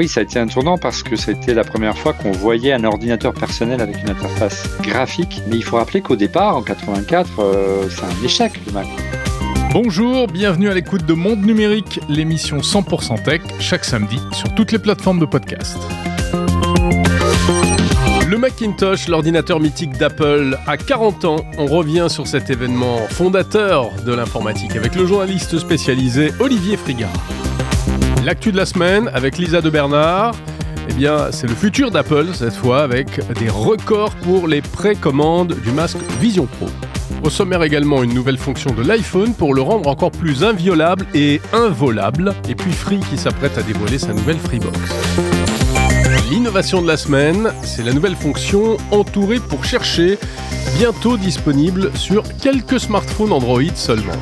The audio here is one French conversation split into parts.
oui, ça a été un tournant parce que c'était la première fois qu'on voyait un ordinateur personnel avec une interface graphique. Mais il faut rappeler qu'au départ, en 84, euh, c'est un échec le Mac. Bonjour, bienvenue à l'écoute de Monde Numérique, l'émission 100% tech, chaque samedi sur toutes les plateformes de podcast. Le Macintosh, l'ordinateur mythique d'Apple, a 40 ans. On revient sur cet événement fondateur de l'informatique avec le journaliste spécialisé Olivier Frigard. L'actu de la semaine avec Lisa de Bernard. Eh c'est le futur d'Apple cette fois avec des records pour les précommandes du masque Vision Pro. Au sommaire également une nouvelle fonction de l'iPhone pour le rendre encore plus inviolable et involable. Et puis Free qui s'apprête à dévoiler sa nouvelle Freebox. L'innovation de la semaine, c'est la nouvelle fonction entourée pour chercher, bientôt disponible sur quelques smartphones Android seulement.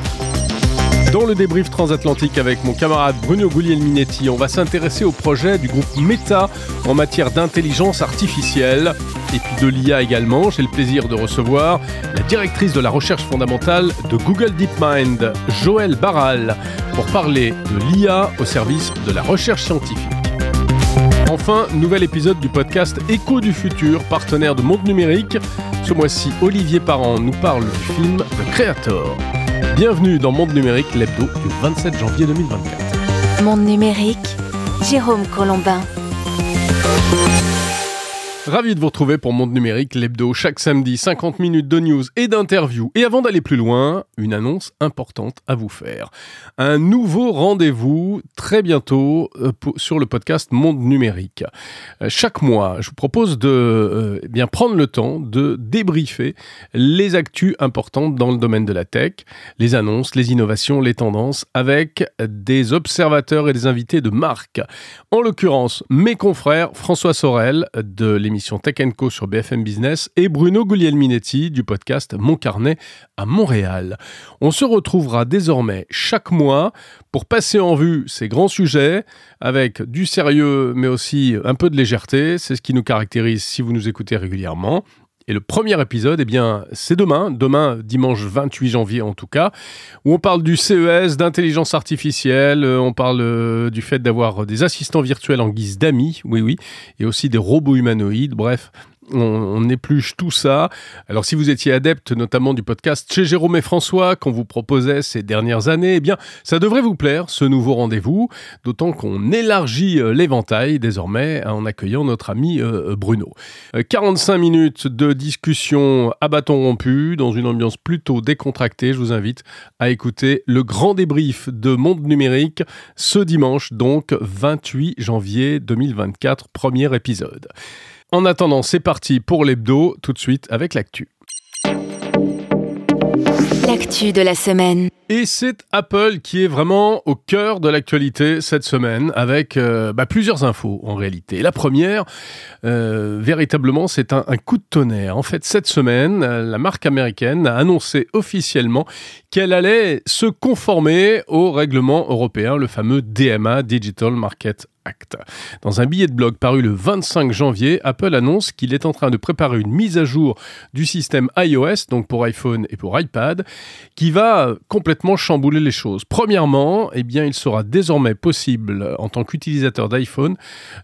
Dans le débrief transatlantique avec mon camarade Bruno Guglielminetti, on va s'intéresser au projet du groupe Meta en matière d'intelligence artificielle et puis de l'IA également. J'ai le plaisir de recevoir la directrice de la recherche fondamentale de Google DeepMind, Joël Barral, pour parler de l'IA au service de la recherche scientifique. Enfin, nouvel épisode du podcast Écho du futur, partenaire de Monde Numérique. Ce mois-ci, Olivier Parent nous parle du film The Creator. Bienvenue dans Monde Numérique, l'hebdo du 27 janvier 2024. Monde Numérique, Jérôme Colombin. Ravi de vous retrouver pour Monde Numérique, l'hebdo, chaque samedi, 50 minutes de news et d'interviews. Et avant d'aller plus loin, une annonce importante à vous faire. Un nouveau rendez-vous très bientôt euh, sur le podcast Monde Numérique. Euh, chaque mois, je vous propose de euh, eh bien prendre le temps de débriefer les actus importantes dans le domaine de la tech, les annonces, les innovations, les tendances, avec des observateurs et des invités de marque. En l'occurrence, mes confrères François Sorel de l'émission Tech Co sur BFM Business et Bruno Guglielminetti du podcast Mon Carnet à Montréal. On se retrouvera désormais chaque mois pour passer en vue ces grands sujets avec du sérieux mais aussi un peu de légèreté. C'est ce qui nous caractérise si vous nous écoutez régulièrement. Et le premier épisode, eh bien, c'est demain, demain, dimanche 28 janvier en tout cas, où on parle du CES, d'intelligence artificielle, euh, on parle euh, du fait d'avoir des assistants virtuels en guise d'amis, oui, oui, et aussi des robots humanoïdes, bref, on, épluche tout ça. Alors si vous étiez adepte notamment du podcast chez Jérôme et François qu'on vous proposait ces dernières années, eh bien ça devrait vous plaire ce nouveau rendez-vous, d'autant qu'on élargit euh, l'éventail désormais en accueillant notre ami euh, Bruno. 45 euh, minutes de discussion à bâton rompu dans une ambiance plutôt décontractée. Je vous invite à écouter le grand débrief de Monde Numérique ce dimanche donc 28 janvier 2024, premier épisode. En attendant, c'est parti pour l'hebdo, tout de suite avec l'actu. L'actu de la semaine. Et c'est Apple qui est vraiment au cœur de l'actualité cette semaine avec euh, bah, plusieurs infos en réalité. La première, euh, véritablement, c'est un, coup de tonnerre. En fait, cette semaine, la marque américaine a annoncé officiellement qu'elle allait se conformer au règlement européen, le fameux DMA, Digital Market dans un billet de blog paru le 25 janvier, Apple annonce qu'il est en train de préparer une mise à jour du système iOS, donc pour iPhone et pour iPad, qui va complètement chambouler les choses. Premièrement, eh il sera désormais possible, en tant qu'utilisateur d'iPhone,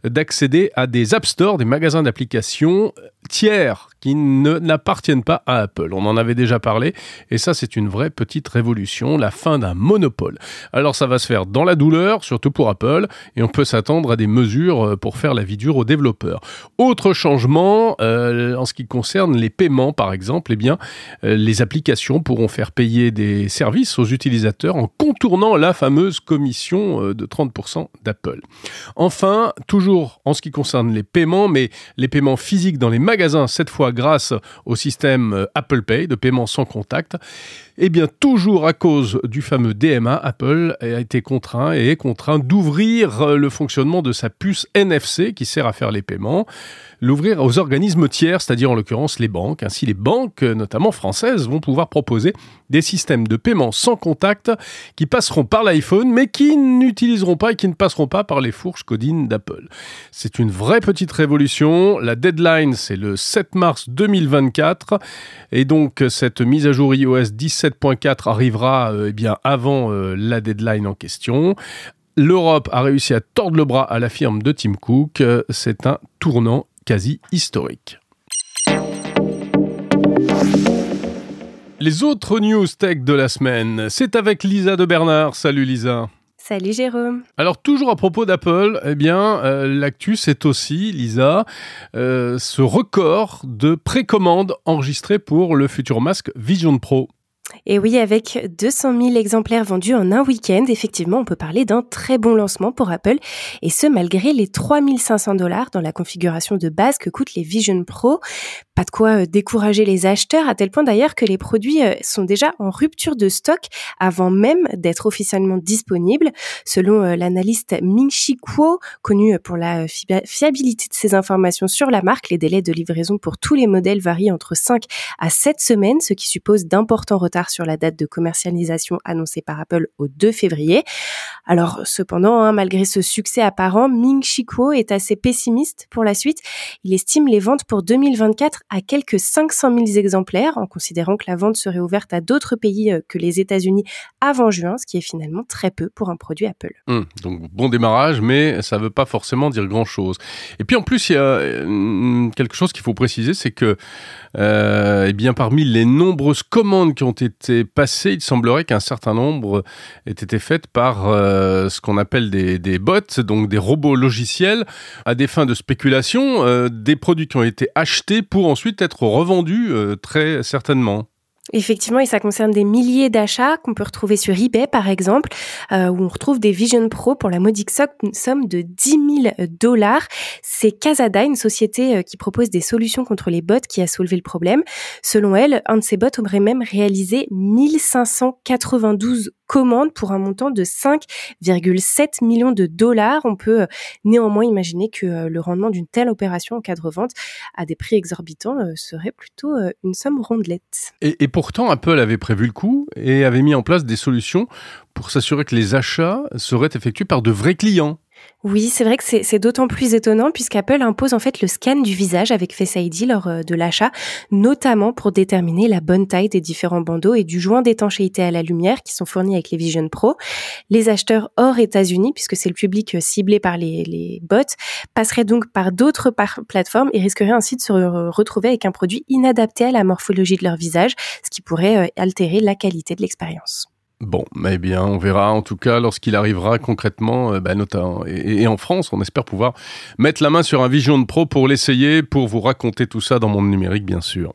d'accéder à des App Store, des magasins d'applications tiers qui n'appartiennent pas à Apple. On en avait déjà parlé, et ça c'est une vraie petite révolution, la fin d'un monopole. Alors ça va se faire dans la douleur, surtout pour Apple, et on peut s'attendre à des mesures euh, pour faire la vie dure aux développeurs. Autre changement, euh, en ce qui concerne les paiements par exemple, eh bien, euh, les applications pourront faire payer des services aux utilisateurs en contournant la fameuse commission de 30% d'Apple. Enfin, toujours en ce qui concerne les paiements, mais les paiements physiques dans les magasins, cette fois grâce au système euh, Apple Pay de paiement sans contact. Eh bien, toujours à cause du fameux DMA, Apple a été contraint et est contraint d'ouvrir euh, le fonctionnement de sa puce NFC qui sert à faire les paiements, l'ouvrir aux organismes tiers, c'est-à-dire en l'occurrence les banques. Ainsi, les banques, notamment françaises, vont pouvoir proposer des systèmes de paiement sans contact qui passeront par l'iPhone, mais qui n'utiliseront pas et qui ne passeront pas par les fourches codines d'Apple. C'est une vraie petite révolution. La deadline, c'est le 7 mars 2024. Et donc, cette mise à jour iOS 17 7.4 arrivera euh, eh bien avant euh, la deadline en question. l'Europe a réussi à tordre le bras à la firme de Tim Cook. C'est un tournant quasi historique. Les autres news tech de la semaine, c'est avec Lisa de Bernard. Salut Lisa. Salut Jérôme. Alors toujours à propos d'Apple, eh bien euh, l'actu c'est aussi Lisa euh, ce record de précommande enregistré pour le futur masque Vision Pro. Et oui, avec 200 000 exemplaires vendus en un week-end, effectivement, on peut parler d'un très bon lancement pour Apple, et ce malgré les 3500 dollars dans la configuration de base que coûtent les Vision Pro. Pas de quoi euh, décourager les acheteurs, à tel point d'ailleurs que les produits euh, sont déjà en rupture de stock avant même d'être officiellement disponibles. Selon euh, l'analyste Ming Chi Kuo, connu pour la fiabilité de ses informations sur la marque, les délais de livraison pour tous les modèles varient entre 5 à 7 semaines, ce qui suppose d'importants retards sur la date de commercialisation annoncée par Apple au 2 février. Alors cependant, hein, malgré ce succès apparent, Ming Chi est assez pessimiste pour la suite. Il estime les ventes pour 2024 à quelques 500 000 exemplaires, en considérant que la vente serait ouverte à d'autres pays euh, que les États-Unis avant juin, ce qui est finalement très peu pour un produit Apple. Hum, donc bon démarrage, mais ça ne veut pas forcément dire grand-chose. Et puis en plus, il y a euh, quelque chose qu'il faut préciser, c'est que euh, eh bien, parmi les nombreuses commandes qui ont été passées, il semblerait qu'un certain nombre aient été faites par ce qu'on appelle des, bots, donc des robots logiciels, à des fins de spéculation, des produits qui ont été achetés pour ensuite être revendu euh, très certainement. Effectivement, et ça concerne des milliers d'achats qu'on peut retrouver sur eBay, par exemple, euh, où on retrouve des Vision Pro pour la modique somme de 10 000 dollars. C'est Casada, une société euh, qui propose des solutions contre les bots, qui a soulevé le problème. Selon elle, un de ces bots aurait même réalisé 1592 commandes pour un montant de 5,7 millions de dollars. On peut euh, néanmoins imaginer que le rendement d'une telle opération en cas de à des prix exorbitants serait plutôt une somme rondelette. Et, et pourtant, Apple avait prévu le coup et avait mis en place des solutions pour s'assurer que les achats seraient effectués par de vrais clients. Oui, c'est vrai que c'est d'autant plus étonnant puisqu'Apple impose en fait le scan du visage avec Face ID lors euh, de l'achat, notamment pour déterminer la bonne taille des différents bandeaux et du joint d'étanchéité à la lumière qui sont fournis avec les Vision Pro. Les acheteurs hors États-Unis, puisque c'est le public euh, ciblé par les, les bots, passeraient donc par d'autres plateformes et risqueraient ainsi de se retrouver avec un produit inadapté à la morphologie de leur visage, ce qui pourrait euh, altérer la qualité de l'expérience. Bon, eh bien, on verra en tout cas lorsqu'il arrivera concrètement, bah, notamment, et, en France, on espère pouvoir mettre la main sur un Vision Pro pour l'essayer, pour vous raconter tout ça dans Monde Numérique, bien sûr.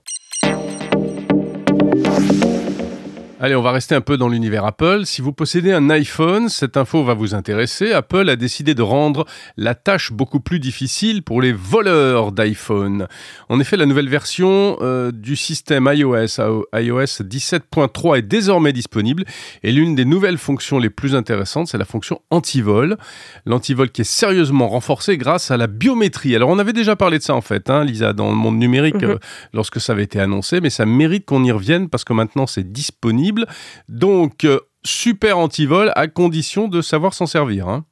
Allez, on va rester un peu dans l'univers Apple. Si vous possédez un iPhone, cette info va vous intéresser. Apple a décidé de rendre la tâche beaucoup plus difficile pour les voleurs d'iPhone. En effet, la nouvelle version euh, du système iOS, iOS 17.3, est désormais disponible. Et l'une des nouvelles fonctions les plus intéressantes, c'est la fonction anti-vol. L'anti-vol qui est sérieusement renforcée grâce à la biométrie. Alors, on avait déjà parlé de ça en fait, hein, Lisa, dans le monde numérique, mhm. euh, lorsque ça avait été annoncé, mais ça mérite qu'on y revienne parce que maintenant c'est disponible donc, euh, super anti-vol à condition de savoir s'en servir. Hein.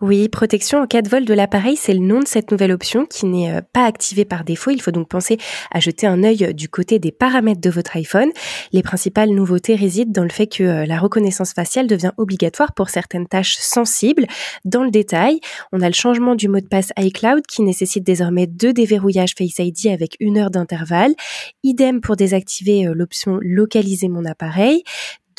Oui, protection en cas de vol de l'appareil, c'est le nom de cette nouvelle option qui n'est euh, pas activée par défaut. Il faut donc penser à jeter un œil du côté des paramètres de votre iPhone. Les principales nouveautés résident dans le fait que euh, la reconnaissance faciale devient obligatoire pour certaines tâches sensibles. Dans le détail, on a le changement du mot de passe iCloud qui nécessite désormais deux déverrouillages Face ID avec une heure d'intervalle. Idem pour désactiver l'option localiser mon appareil.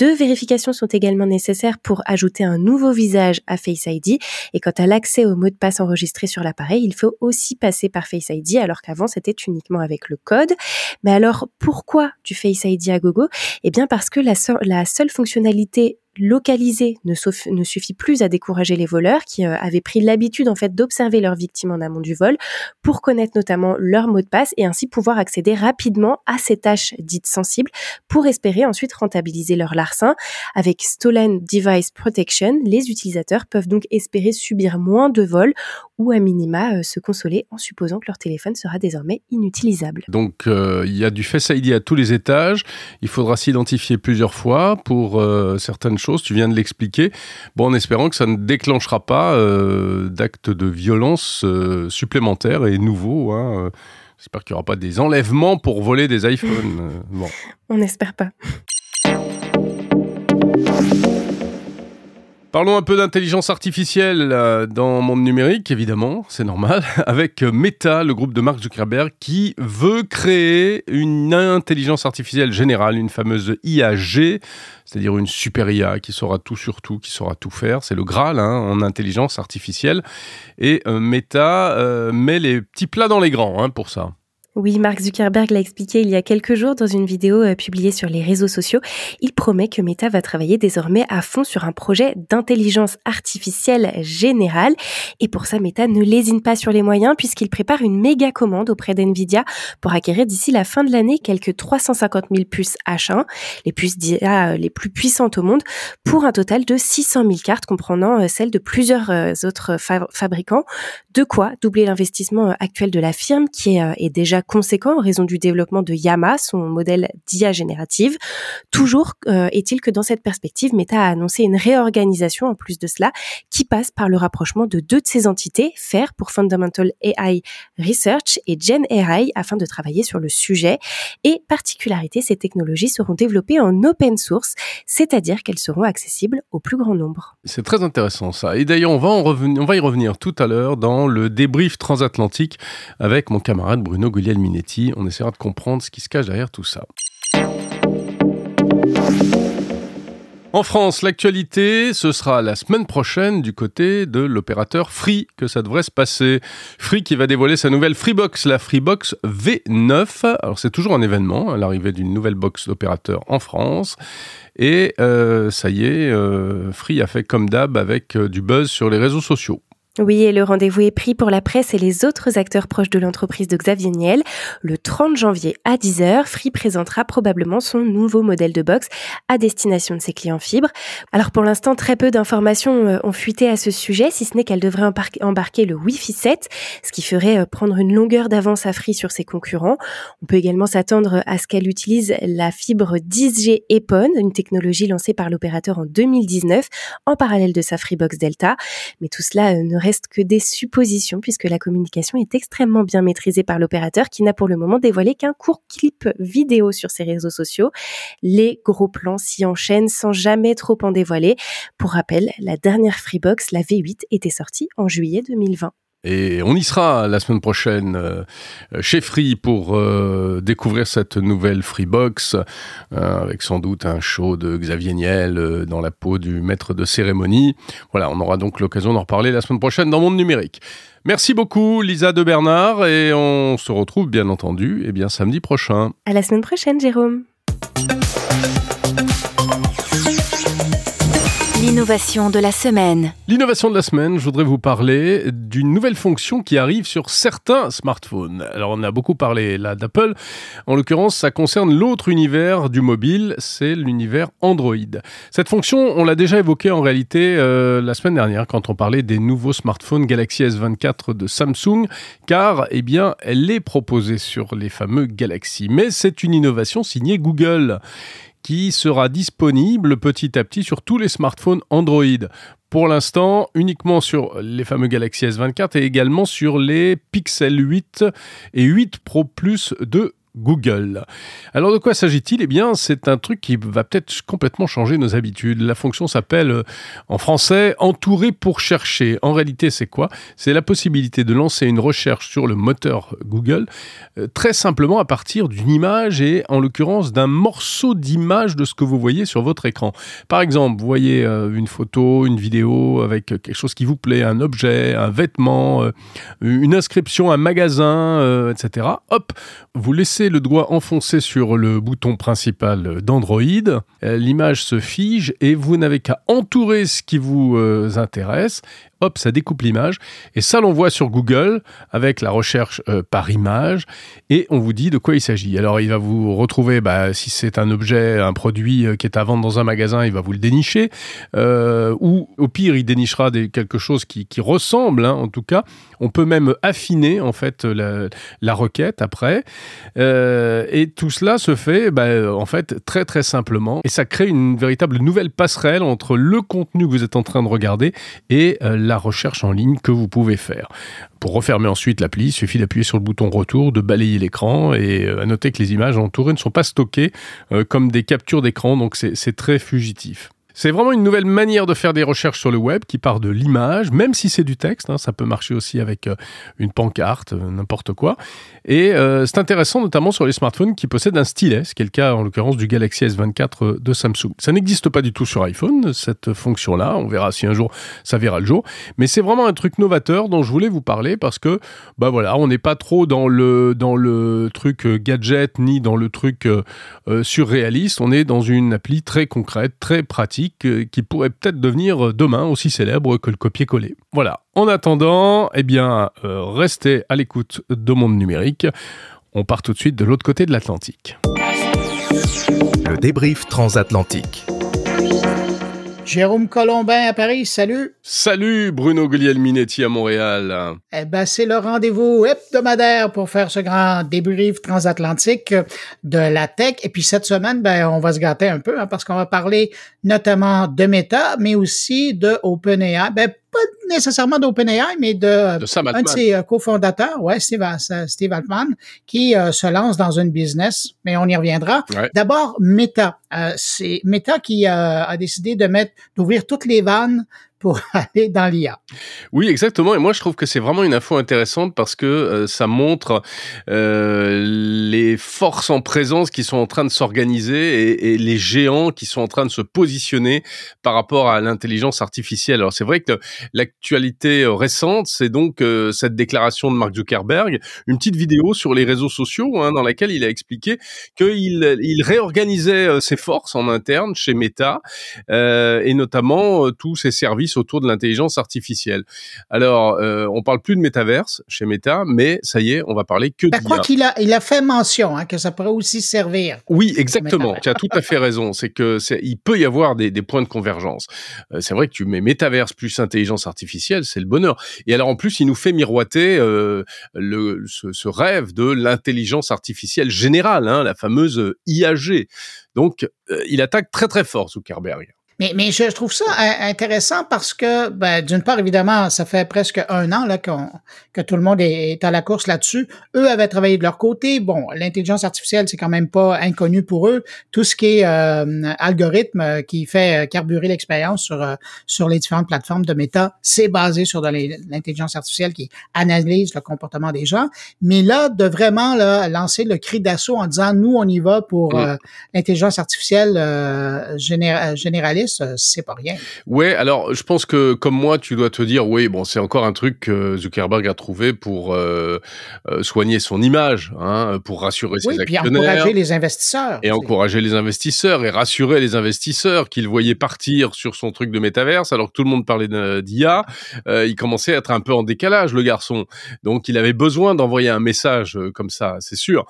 Deux vérifications sont également nécessaires pour ajouter un nouveau visage à Face ID. Et quant à l'accès au mot de passe enregistré sur l'appareil, il faut aussi passer par Face ID, alors qu'avant c'était uniquement avec le code. Mais alors pourquoi du Face ID à gogo? Eh bien parce que la, la seule fonctionnalité localisé ne, ne, suffit plus à décourager les voleurs qui euh, avaient pris l'habitude en fait d'observer leurs victimes en amont du vol pour connaître notamment leur mot de passe et ainsi pouvoir accéder rapidement à ces tâches dites sensibles pour espérer ensuite rentabiliser leur larcin. Avec Stolen Device Protection, les utilisateurs peuvent donc espérer subir moins de vols ou à minima euh, se consoler en supposant que leur téléphone sera désormais inutilisable. Donc euh, il y a du Face ID à tous les étages, il faudra s'identifier plusieurs fois pour certaines chose, tu viens de l'expliquer. Bon, en espérant que ça ne déclenchera pas euh, d'actes de violence euh, supplémentaires et nouveaux. Hein. J'espère qu'il n'y aura pas des enlèvements pour voler des iPhones. bon. On n'espère pas. Parlons un peu d'intelligence artificielle euh, dans le monde numérique, évidemment, c'est normal, avec Meta, le groupe de Mark Zuckerberg, qui veut créer une intelligence artificielle générale, une fameuse IAG, c'est-à-dire une super IA qui saura tout sur tout, qui saura tout faire. C'est le Graal hein, en intelligence artificielle. Et euh, Meta euh, met les petits plats dans les grands hein, pour ça. Oui, Mark Zuckerberg l'a expliqué il y a quelques jours dans une vidéo euh, publiée sur les réseaux sociaux. Il promet que Meta va travailler désormais à fond sur un projet d'intelligence artificielle générale. Et pour ça, Meta ne lésine pas sur les moyens puisqu'il prépare une méga commande auprès d'NVIDIA pour acquérir d'ici la fin de l'année quelques 350 000 puces H1, les puces d'IA euh, les plus puissantes au monde, pour un total de 600 000 cartes comprenant euh, celles de plusieurs autres fabricants. De quoi doubler l'investissement actuel de la firme qui est déjà conséquent en raison du développement de Yama, son modèle d'IA générative. Toujours euh, est-il que dans cette perspective, Meta a annoncé une réorganisation en plus de cela qui passe par le rapprochement de deux de ses entités, FAIR pour Fundamental AI Research et Gen AI afin de travailler sur le sujet. Et particularité, ces technologies seront développées en open source, c'est-à-dire qu'elles seront accessibles au plus grand nombre. C'est très intéressant ça. Et d'ailleurs, on va on va y revenir tout à l'heure dans le débrief transatlantique avec mon camarade Bruno On essaiera de comprendre ce qui se cache derrière tout ça. En France, l'actualité, ce sera la semaine prochaine du côté de l'opérateur Free que ça devrait se passer? Free qui va dévoiler sa nouvelle Freebox, la Freebox V9. Alors c'est toujours un événement, l'arrivée d'une nouvelle box d'opérateur en France. Et euh, ça y est, euh, Free a fait comme d'hab avec euh, du buzz sur les réseaux sociaux. Oui, et le rendez-vous est pris pour la presse et les autres acteurs proches de l'entreprise de Xavier Niel. Le 30 janvier à 10h, Free présentera probablement son nouveau modèle de box à destination de ses clients fibres. Alors pour l'instant, très peu d'informations euh, ont fuité à ce sujet, si ce n'est qu'elle devrait embarquer le Wi-Fi 7, ce qui ferait euh, prendre une longueur d'avance à Free sur ses concurrents. On peut également s'attendre à ce qu'elle utilise la fibre 10G EPON, une technologie lancée par l'opérateur en 2019 en parallèle de sa Freebox Delta. Mais tout cela euh, ne reste que des suppositions puisque la communication est extrêmement bien maîtrisée par l'opérateur qui n'a pour le moment dévoilé qu'un court clip vidéo sur ses réseaux sociaux. Les gros plans s'y enchaînent sans jamais trop en dévoiler. Pour rappel, la dernière Freebox, la V8, était sortie en juillet 2020. Et on y sera la semaine prochaine euh, chez Free pour euh, découvrir cette nouvelle Freebox, euh, avec sans doute un show de Xavier Niel dans la peau du maître de cérémonie. Voilà, on aura donc l'occasion d'en reparler la semaine prochaine dans Monde Numérique. Merci beaucoup Lisa de Bernard et on se retrouve bien entendu eh bien samedi prochain. À la semaine prochaine Jérôme. L'innovation de la semaine. L'innovation de la semaine, je voudrais vous parler d'une nouvelle fonction qui arrive sur certains smartphones. Alors on a beaucoup parlé là d'Apple. En l'occurrence, ça concerne l'autre univers du mobile, c'est l'univers Android. Cette fonction, on l'a déjà évoquée en réalité euh, la semaine dernière quand on parlait des nouveaux smartphones Galaxy S24 de Samsung, car eh bien, elle est proposée sur les fameux Galaxy. Mais c'est une innovation signée Google qui sera disponible petit à petit sur tous les smartphones Android. Pour l'instant, uniquement sur les fameux Galaxy S24 et également sur les Pixel 8 et 8 Pro Plus de Google. Alors de quoi s'agit-il? Eh bien, c'est un truc qui va peut-être complètement changer nos habitudes. La fonction s'appelle euh, en français entourer pour chercher. En réalité, c'est quoi? C'est la possibilité de lancer une recherche sur le moteur Google euh, très simplement à partir d'une image et en l'occurrence d'un morceau d'image de ce que vous voyez sur votre écran. Par exemple, vous voyez euh, une photo, une vidéo avec quelque chose qui vous plaît, un objet, un vêtement, une inscription, un magasin, etc. Hop, vous laissez le doigt enfoncé sur le bouton principal d'Android, euh, l'image se fige et vous n'avez qu'à entourer ce qui vous euh, intéresse hop, ça découpe l'image. Et ça, l'on voit sur Google avec la recherche euh, par image. Et on vous dit de quoi il s'agit. Alors, il va vous retrouver, bah, si c'est un objet, un produit qui est à vendre dans un magasin, il va vous le dénicher. Ou au pire, il dénichera quelque chose qui, ressemble, hein, en tout cas. On peut même affiner, en fait, la, requête après. Et tout cela se fait, bah, en fait, très, très simplement. Et ça crée une véritable nouvelle passerelle entre le contenu que vous êtes en train de regarder et la la recherche en ligne que vous pouvez faire. Pour refermer ensuite l'appli, il suffit d'appuyer sur le bouton retour, de balayer l'écran et euh, à noter que les images entourées ne sont pas stockées euh, comme des captures d'écran, donc c'est très fugitif. C'est vraiment une nouvelle manière de faire des recherches sur le web qui part de l'image, même si c'est du texte. Hein, ça peut marcher aussi avec euh, une pancarte, euh, n'importe quoi. Et euh, c'est intéressant notamment sur les smartphones qui possèdent un stylet, ce qui est le cas en l'occurrence du Galaxy S24 de Samsung. Ça n'existe pas du tout sur iPhone, cette fonction-là. On verra si un jour ça verra le jour. Mais c'est vraiment un truc novateur dont je voulais vous parler parce que, bah voilà, on n'est pas trop dans le, dans le truc gadget ni dans le truc surréaliste. On est dans une appli très concrète, très pratique euh, qui pourrait peut-être devenir euh, demain aussi célèbre que le copier-coller. Voilà. En attendant, eh bien, euh, restez à l'écoute de Monde Numérique. On part tout de suite de l'autre côté de l'Atlantique. Le débrief transatlantique. Jérôme Colombin à Paris, salut. Salut Bruno Guglielminetti à Montréal. Eh ben, c'est le rendez-vous hebdomadaire pour faire ce grand débrief transatlantique de la tech. Et puis cette semaine, ben, on va se gâter un peu hein, parce qu'on va parler notamment de Meta, mais aussi de OpenAI. Ben, pas nécessairement d'OpenAI, mais de, un de ses euh, cofondateurs, ouais, Steve, Steve Altman, qui euh, se lance dans une business, mais on y reviendra. D'abord, Meta. Euh, c'est Meta qui a décidé de mettre, d'ouvrir toutes les vannes pour aller dans l'IA. Oui, exactement. Et moi, je trouve que c'est vraiment une info intéressante parce que euh, ça montre euh, les forces en présence qui sont en train de s'organiser et, les géants qui sont en train de se positionner par rapport à l'intelligence artificielle. Alors, c'est vrai que l'actualité euh, récente, c'est donc cette déclaration de Mark Zuckerberg, une petite vidéo sur les réseaux sociaux hein, dans laquelle il a expliqué qu'il il réorganisait ses forces en interne chez Meta et notamment tous ses services autour de l'intelligence artificielle. Alors, euh, on parle plus de métaverse chez Meta, mais ça y est, on va parler que ben, Je crois qu'il a, il a fait mention hein, que ça pourrait aussi servir. Oui, exactement. Tu as tout à fait raison. C'est que il peut y avoir des, des points de convergence. Euh, c'est vrai que tu mets métaverse plus intelligence artificielle, c'est le bonheur. Et alors en plus, il nous fait miroiter euh, le, ce, ce, rêve de l'intelligence artificielle générale, hein, la fameuse IAG. Donc, euh, il attaque très très fort Zuckerberg. Mais, mais je trouve ça intéressant parce que, ben, d'une part, évidemment, ça fait presque un an là, que tout le monde est à la course là-dessus. Eux avaient travaillé de leur côté. Bon, l'intelligence artificielle, c'est quand même pas inconnu pour eux. Tout ce qui est euh, algorithme qui fait carburer l'expérience sur, euh, sur les différentes plateformes de méta, c'est basé sur de l'intelligence artificielle qui analyse le comportement des gens. Mais là, de vraiment là, lancer le cri d'assaut en disant, nous, on y va pour euh, l'intelligence artificielle euh, généraliste, c'est pas rien. Ouais, alors je pense que comme moi, tu dois te dire, oui, bon, c'est encore un truc que Zuckerberg a trouvé pour euh, euh, soigner son image, hein, pour rassurer oui, ses actionnaires. encourager les investisseurs. Et encourager les investisseurs et rassurer les investisseurs qu'il voyait partir sur son truc de métaverse alors que tout le monde parlait d'IA. Euh, il commençait à être un peu en décalage, le garçon. Donc il avait besoin d'envoyer un message euh, comme ça, c'est sûr.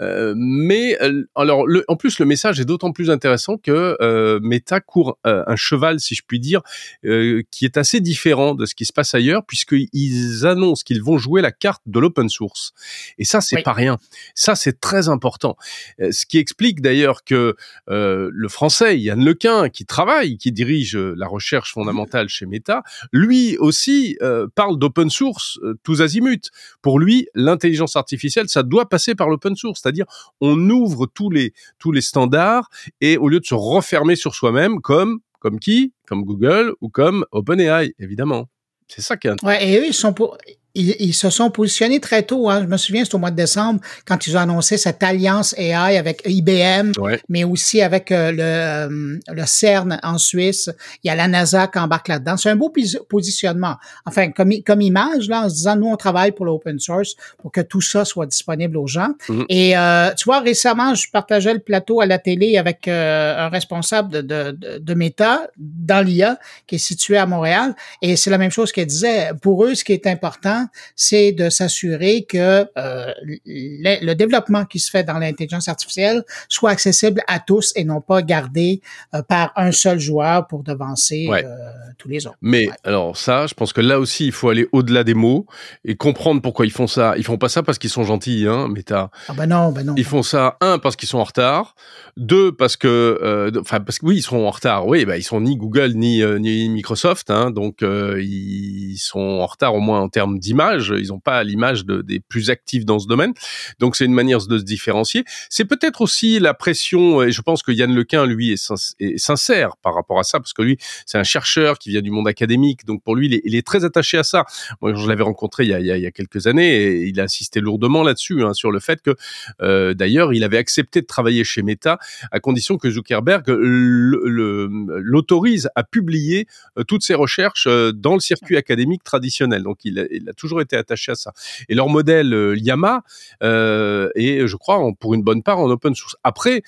Euh, mais alors, le, en plus, le message est d'autant plus intéressant que Meta court euh, un cheval, si je puis dire, euh, qui est assez différent de ce qui se passe ailleurs, puisqu'ils annoncent qu'ils vont jouer la carte de l'open source. Et ça, c'est pas rien. Ça, c'est très important. Euh, ce qui explique d'ailleurs que le français Yann Lequin, qui travaille, qui dirige la recherche fondamentale chez Meta, lui aussi parle d'open source tous azimuts. Pour lui, l'intelligence artificielle, ça doit passer par l'open source, c'est-à-dire on ouvre tous les tous les standards et au lieu de se refermer sur soi-même, comme comme qui? Comme Google ou comme OpenAI, évidemment. C'est ça qui est Ouais, et eux, ils sont pour ils, se sont positionnés très tôt. Hein. Je me souviens, c'est au mois de décembre quand ils ont annoncé cette alliance AI avec IBM, mais aussi avec euh, le, euh, le CERN en Suisse. Il y a la NASA qui embarque là-dedans. C'est un beau positionnement. Enfin, comme, comme image, là, en se disant, nous, on travaille pour l'open source pour que tout ça soit disponible aux gens. Mm-hmm. Et euh, tu vois, récemment, je partageais le plateau à la télé avec un responsable de, de, de Meta dans l'IA qui est situé à Montréal. Et c'est la même chose qu'elle disait. Pour eux, ce qui est important, c'est de s'assurer que euh, le, développement qui se fait dans l'intelligence artificielle soit accessible à tous et non pas gardé euh, par un seul joueur pour devancer euh, tous les autres. Mais alors ça, je pense que là aussi, il faut aller au-delà des mots et comprendre pourquoi ils font ça. Ils font pas ça parce qu'ils sont gentils, hein, Meta. Ah ben non, ben non. Ils font ça un parce qu'ils sont en retard, deux parce que, enfin parce que oui, ils seront en retard. Oui, bah ils sont ni Google ni ni Microsoft, hein, donc ils sont en retard au moins en termes d'image Ils n'ont pas l'image de, des plus actifs dans ce domaine. Donc c'est une manière de se différencier. C'est peut-être aussi la pression, et je pense que Yann Lequin, lui, est, sincère par rapport à ça, parce que lui, c'est un chercheur qui vient du monde académique. Donc pour lui, il est, très attaché à ça. Moi, je l'avais rencontré il y, a, il y, a, quelques années et il a insisté lourdement là-dessus, hein, sur le fait que, euh, d'ailleurs, il avait accepté de travailler chez Meta à condition que Zuckerberg l'autorise à publier euh, toutes ses recherches euh, dans le circuit académique traditionnel. Donc il a, toujours été attaché à ça. Et leur modèle euh, Llama est, je crois, pour une bonne part en open source. Après,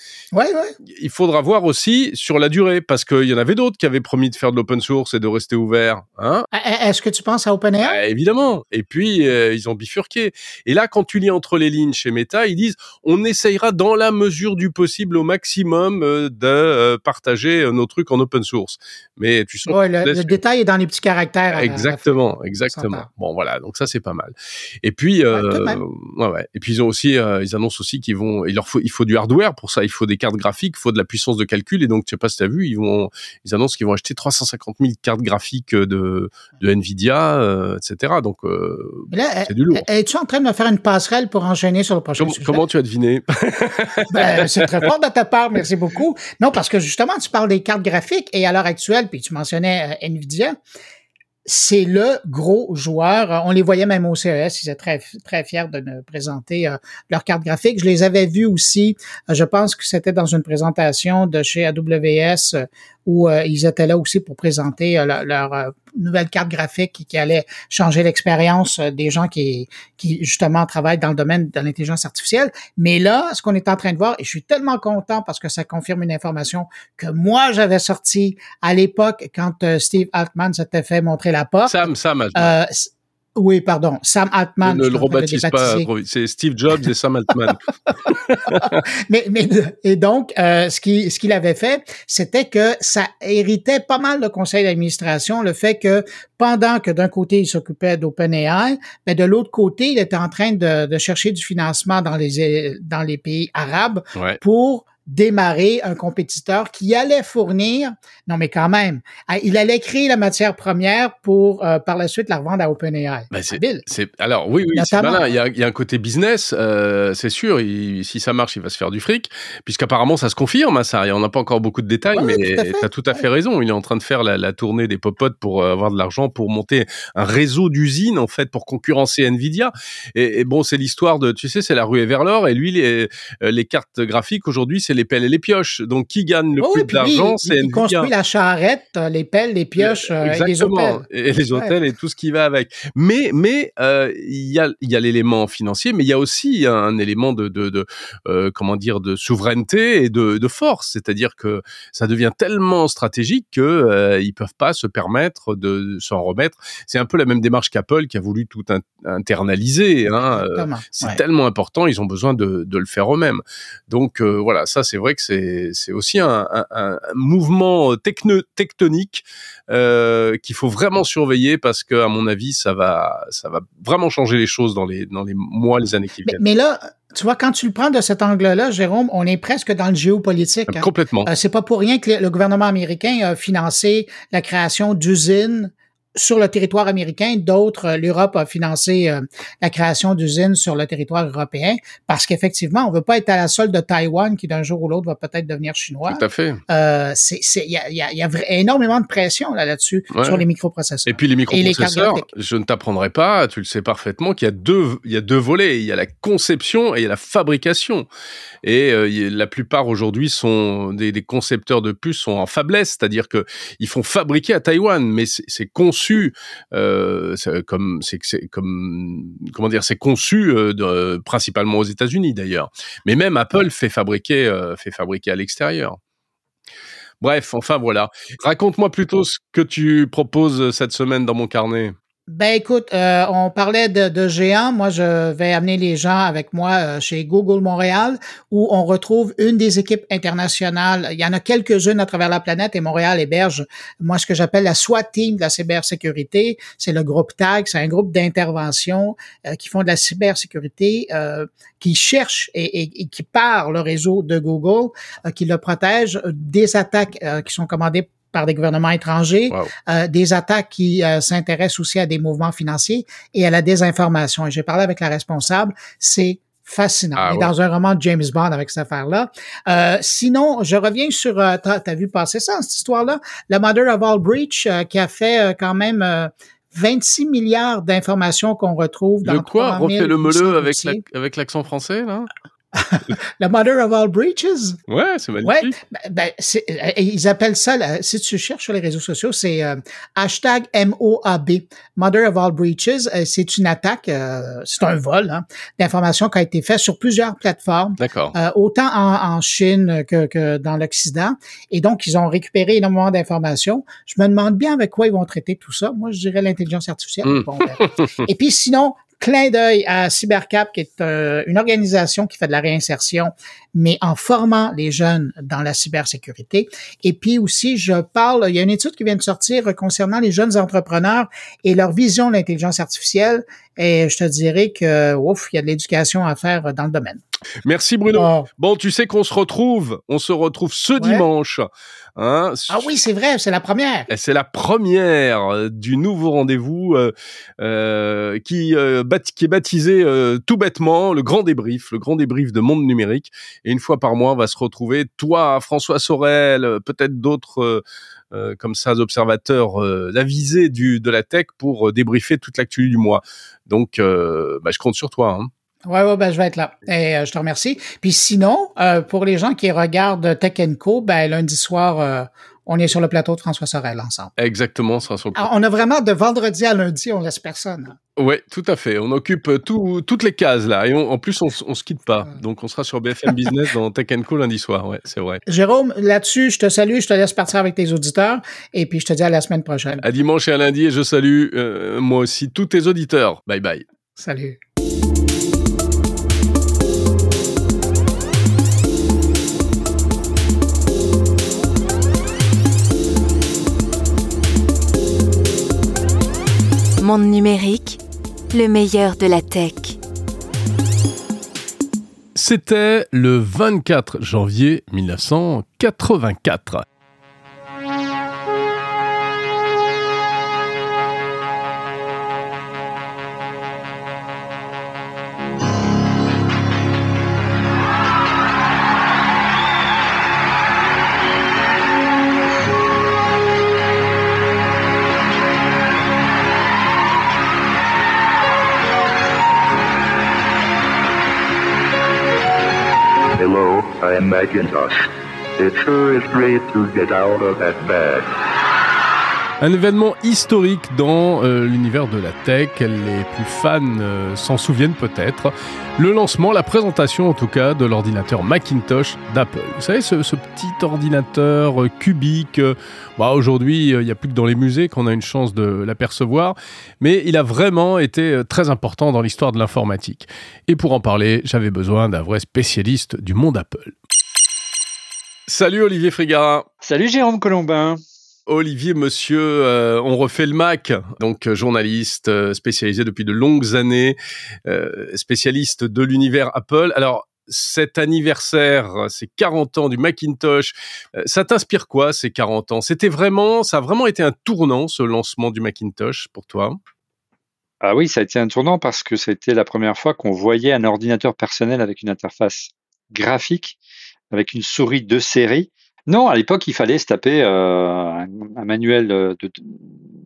il faudra voir aussi sur la durée, parce qu'il y en avait d'autres qui avaient promis de faire de l'open source et de rester ouverts. Hein Est-ce que tu penses à OpenAI bah, Évidemment. Et puis, ils ont bifurqué. Et là, quand tu lis entre les lignes chez Meta, ils disent on essayera dans la mesure du possible au maximum de partager nos trucs en open source. Mais tu sens le, détail est dans les petits caractères. Exactement, exactement. Bon, voilà, donc ça c'est pas mal. Et puis, euh, ouais, ouais, Et puis ils ont aussi, euh, ils annoncent aussi qu'ils vont, il leur faut, il faut du hardware pour ça. Il faut des cartes graphiques, il faut de la puissance de calcul. Et donc, tu sais pas si t'as vu, ils vont, ils annoncent qu'ils vont acheter 350 000 cartes graphiques de, de Nvidia, euh, etc. Donc, c'est du lourd. Es-tu en train de me faire une passerelle pour enchaîner sur le prochain sujet? Comment tu as deviné ben, C'est très fort de ta part, merci beaucoup. Non, parce que justement, tu parles des cartes graphiques et à l'heure actuelle, puis tu mentionnais Nvidia, c'est le gros joueur. On les voyait même au CES, ils étaient très, très fiers de nous présenter euh, leurs cartes graphiques. Je les avais vus aussi, euh, je pense que c'était dans une présentation de chez AWS euh, où ils étaient là aussi pour présenter leur, nouvelle carte graphique qui, allait changer l'expérience des gens qui, qui justement travaillent dans le domaine de l'intelligence artificielle. Mais là, ce qu'on est en train de voir, et je suis tellement content parce que ça confirme une information que moi j'avais sortie à l'époque quand Steve Altman s'était fait montrer la Sam, Sam euh, oui, pardon, Sam Altman. Ne le rebaptise pas, c'est Steve Jobs et Sam Altman. mais, mais, et donc, euh, ce qu'il ce qu'il avait fait, c'était que ça héritait pas mal le conseil d'administration, le fait que pendant que d'un côté, il s'occupait d'OpenAI, mais de l'autre côté, il était en train de, de, chercher du financement dans les, dans les pays arabes pour démarrer un compétiteur qui allait fournir, non mais quand même, il allait créer la matière première pour euh, par la suite la revendre à OpenAI. Ben c'est, alors oui, oui, c'est malin. Il y, a, il y a un côté business, euh, c'est sûr. si ça marche, il va se faire du fric, puisqu'apparemment ça se confirme. Hein, ça, on n'a pas encore beaucoup de détails, mais tu as tout à fait raison. Il est en train de faire la, la tournée des popotes pour euh, avoir de l'argent pour monter un réseau d'usines en fait pour concurrencer Nvidia. Et, et bon, c'est l'histoire de, tu sais, c'est la rue vers l'or. Et lui, les, les cartes graphiques aujourd'hui, c'est les pelles et les pioches. Donc, qui gagne le oh plus d'argent, c'est Nvidia. Construit la charrette, euh, les pelles, les pioches euh, et les hôtels. Et les hôtels et tout ce qui va avec. Mais, mais euh, il y a, y a l'élément financier, mais il y a aussi un élément de, de, de comment dire, de souveraineté et de, de force. C'est-à-dire que ça devient tellement stratégique que ils peuvent pas se permettre de s'en remettre. C'est un peu la même démarche qu'Apple qui a voulu tout internaliser. Hein. C'est tellement important, ils ont besoin de, de le faire eux-mêmes. Donc voilà, ça c'est vrai que c'est aussi un, mouvement tectonique euh, qu'il faut vraiment surveiller parce que, à mon avis, ça va, ça va vraiment changer les choses dans les, dans les mois, les années qui viennent. Mais, là, tu vois, quand tu le prends de cet angle-là, Jérôme, on est presque dans le géopolitique. Hein. Complètement. Euh, c'est pas pour rien que le gouvernement américain a financé la création d'usines sur le territoire américain. D'autres, euh, l'Europe a financé euh, la création d'usines sur le territoire européen parce qu'effectivement, on veut pas être à la solde de Taïwan qui d'un jour ou l'autre va peut-être devenir chinois. Tout à fait. Euh, il y a, y, a, y a, énormément de pression là là-dessus sur les microprocesseurs. Et puis les microprocesseurs, je ne t'apprendrai pas, tu le sais parfaitement qu'il y a deux, il y a deux volets. Il y a la conception et il y a la fabrication. Et euh, la plupart aujourd'hui sont des, des, concepteurs de puces sont en faiblesse, c'est-à-dire que ils font fabriquer à Taïwan, mais c'est conçu euh, comme c'est comme c'est conçu euh, principalement aux États-Unis d'ailleurs. Mais même Apple euh, fait fabriquer à l'extérieur. Bref, enfin voilà. Raconte-moi plutôt ce que tu proposes cette semaine dans mon carnet. Ben écoute, euh, on parlait de, géants. Moi, je vais amener les gens avec moi euh, chez Google Montréal, où on retrouve une des équipes internationales. Il y en a quelques-unes à travers la planète et Montréal héberge, moi, ce que j'appelle la SWAT Team de la cybersécurité. C'est le groupe TAG, c'est un groupe d'intervention euh, qui font de la cybersécurité, qui cherche et, et, qui part le réseau de Google, qui le protège des attaques qui sont commandées par des gouvernements étrangers, des attaques qui s'intéressent aussi à des mouvements financiers et à la désinformation. Et j'ai parlé avec la responsable, c'est fascinant. Ah, dans un roman de James Bond avec cette affaire-là. Euh, sinon, je reviens sur, euh, t'as as vu passer ça, cette histoire-là, la Mother of All Breach, euh, qui a fait euh, quand même 26 milliards d'informations qu'on retrouve dans le quoi Refait le meleu avec l'accent français, là la Mother of All Breaches. Ouais, c'est magnifique. Ouais, ben, ben ils appellent ça, si tu cherches sur les réseaux sociaux, c'est euh, hashtag MOAB, Mother of All Breaches. Euh, c'est une attaque, euh, c'est un vol hein, d'informations qui a été fait sur plusieurs plateformes. D'accord. autant en, en, Chine que, que dans l'Occident. Et donc, ils ont récupéré énormément d'informations. Je me demande bien avec quoi ils vont traiter tout ça. Moi, je dirais l'intelligence artificielle. Bon, ben. Et puis sinon, clin d'œil à Cybercap, qui est euh, une organisation qui fait de la réinsertion, mais en formant les jeunes dans la cybersécurité. Et puis aussi, je parle, il y a une étude qui vient de sortir concernant les jeunes entrepreneurs et leur vision de l'intelligence artificielle. Et je te dirais que, ouf, il y a de l'éducation à faire dans le domaine. Merci Bruno. Oh. Bon, tu sais qu'on se retrouve, on se retrouve ce dimanche. Hein, ah oui, c'est vrai, c'est la première. C'est la première euh, du nouveau rendez-vous euh, euh, qui, euh, qui est baptisé euh, tout bêtement le grand débrief, le grand débrief de monde numérique. Et une fois par mois, on va se retrouver, toi, François Sorel, peut-être d'autres comme ça observateurs avisés du de la tech pour débriefer toute l'actu du mois. Donc, bah, je compte sur toi. Hein. Ouais, ouais, ben, je vais être là. Et euh, je te remercie. Puis sinon, euh, pour les gens qui regardent Tech Co, ben, lundi soir, euh, on est sur le plateau de François Sorel ensemble. Exactement, ça sera on a vraiment de vendredi à lundi, on laisse personne. Hein. Oui, tout à fait. On occupe tout, toutes les cases là. Et en plus, on, on se quitte pas. Donc, on sera sur BFM Business dans Tech Co lundi soir. Ouais, c'est vrai. Jérôme, là-dessus, je te salue. Je te laisse partir avec tes auditeurs. Et puis, je te dis à la semaine prochaine. À dimanche et à lundi. Et je salue, moi aussi, tous tes auditeurs. Bye bye. Salut. Monde numérique, le meilleur de la tech. C'était le 24 janvier 1984. I am Macintosh. It sure is great to get out of that bag. Un événement historique dans euh, l'univers de la tech, les plus fans euh, s'en souviennent peut-être. Le lancement, la présentation en tout cas de l'ordinateur Macintosh d'Apple. Vous savez, ce, petit ordinateur euh, cubique, bah, aujourd'hui il n'y a plus que dans les musées qu'on a une chance de l'apercevoir, mais il a vraiment été très important dans l'histoire de l'informatique. Et pour en parler, j'avais besoin d'un vrai spécialiste du monde Apple. Salut Olivier Frigara. Salut Jérôme Colombin. Olivier, monsieur, euh, on refait le Mac, donc euh, journaliste euh, spécialisé depuis de longues années, spécialiste de l'univers Apple. Alors, cet anniversaire, ces 40 ans du Macintosh, ça t'inspire quoi ces 40 ans? C'était vraiment, ça a vraiment été un tournant ce lancement du Macintosh pour toi? Ah oui, ça a été un tournant parce que c'était la première fois qu'on voyait un ordinateur personnel avec une interface graphique avec une souris de série. Non, à l'époque, il fallait se taper euh, un, manuel de,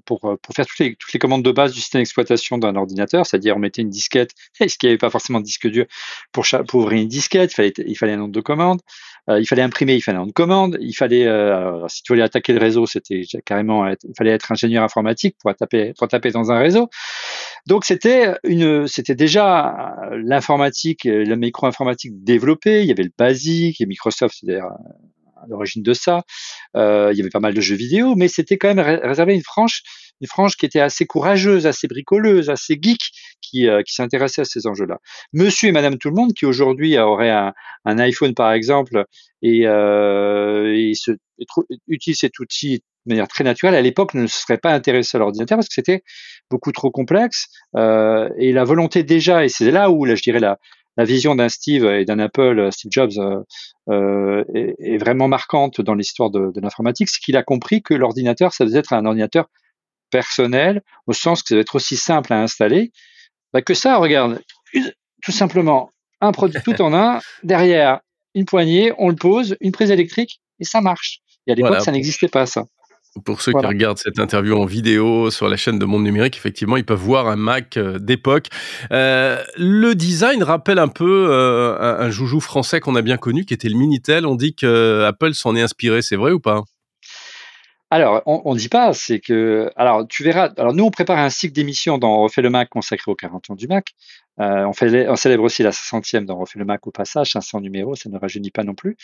pour, euh, pour faire toutes les, toutes les commandes de base du système d'exploitation d'un ordinateur, c'est-à-dire on mettait une disquette, est-ce qu'il n'y avait pas forcément de disque dur pour, pour ouvrir une disquette, il fallait, il fallait un nombre de commandes, euh, il fallait imprimer, il fallait un nombre de commandes, il fallait, euh, si tu voulais attaquer le réseau, c'était carrément, il fallait être ingénieur informatique pour taper, pour taper dans un réseau. Donc c'était une, c'était déjà l'informatique, la micro-informatique développée. Il y avait le BASIC et Microsoft, c'est à l'origine de ça. Euh, il y avait pas mal de jeux vidéo, mais c'était quand même réservé une frange, une frange qui était assez courageuse, assez bricoleuse, assez geek, qui, euh, qui s'intéressait à ces enjeux-là. Monsieur et Madame tout le monde, qui aujourd'hui aurait un, un, iPhone par exemple et, euh, et, se, utilise cet outil de manière très naturelle, à l'époque ne se serait pas intéressé à l'ordinateur parce que c'était beaucoup trop complexe. Euh, et la volonté déjà, et c'est là où là, je dirais la, la vision d'un Steve et d'un Apple, Steve Jobs, est, vraiment marquante dans l'histoire de, de l'informatique, c'est qu'il a compris que l'ordinateur, ça devait être un ordinateur personnel, au sens que ça devait être aussi simple à installer, bah que ça, regarde, tout simplement, un produit tout en un, derrière une poignée, on le pose, une prise électrique, et ça marche. Et à l'époque, ça n'existait pas, ça. Pour ceux qui regardent cette interview en vidéo sur la chaîne de Monde Numérique, effectivement, ils peuvent voir un Mac euh, d'époque. Euh, le design rappelle un peu euh, un, joujou français qu'on a bien connu, qui était le Minitel. On dit que Apple s'en est inspiré, c'est vrai ou pas? Alors, on ne dit pas, c'est que, alors tu verras, alors nous on prépare un cycle d'émissions dans refait le Mac consacré aux 40 ans du Mac. Euh, on, fait, on célèbre aussi la 60e dans refait le Mac au passage, 500 numéros, ça ne rajeunit pas non plus.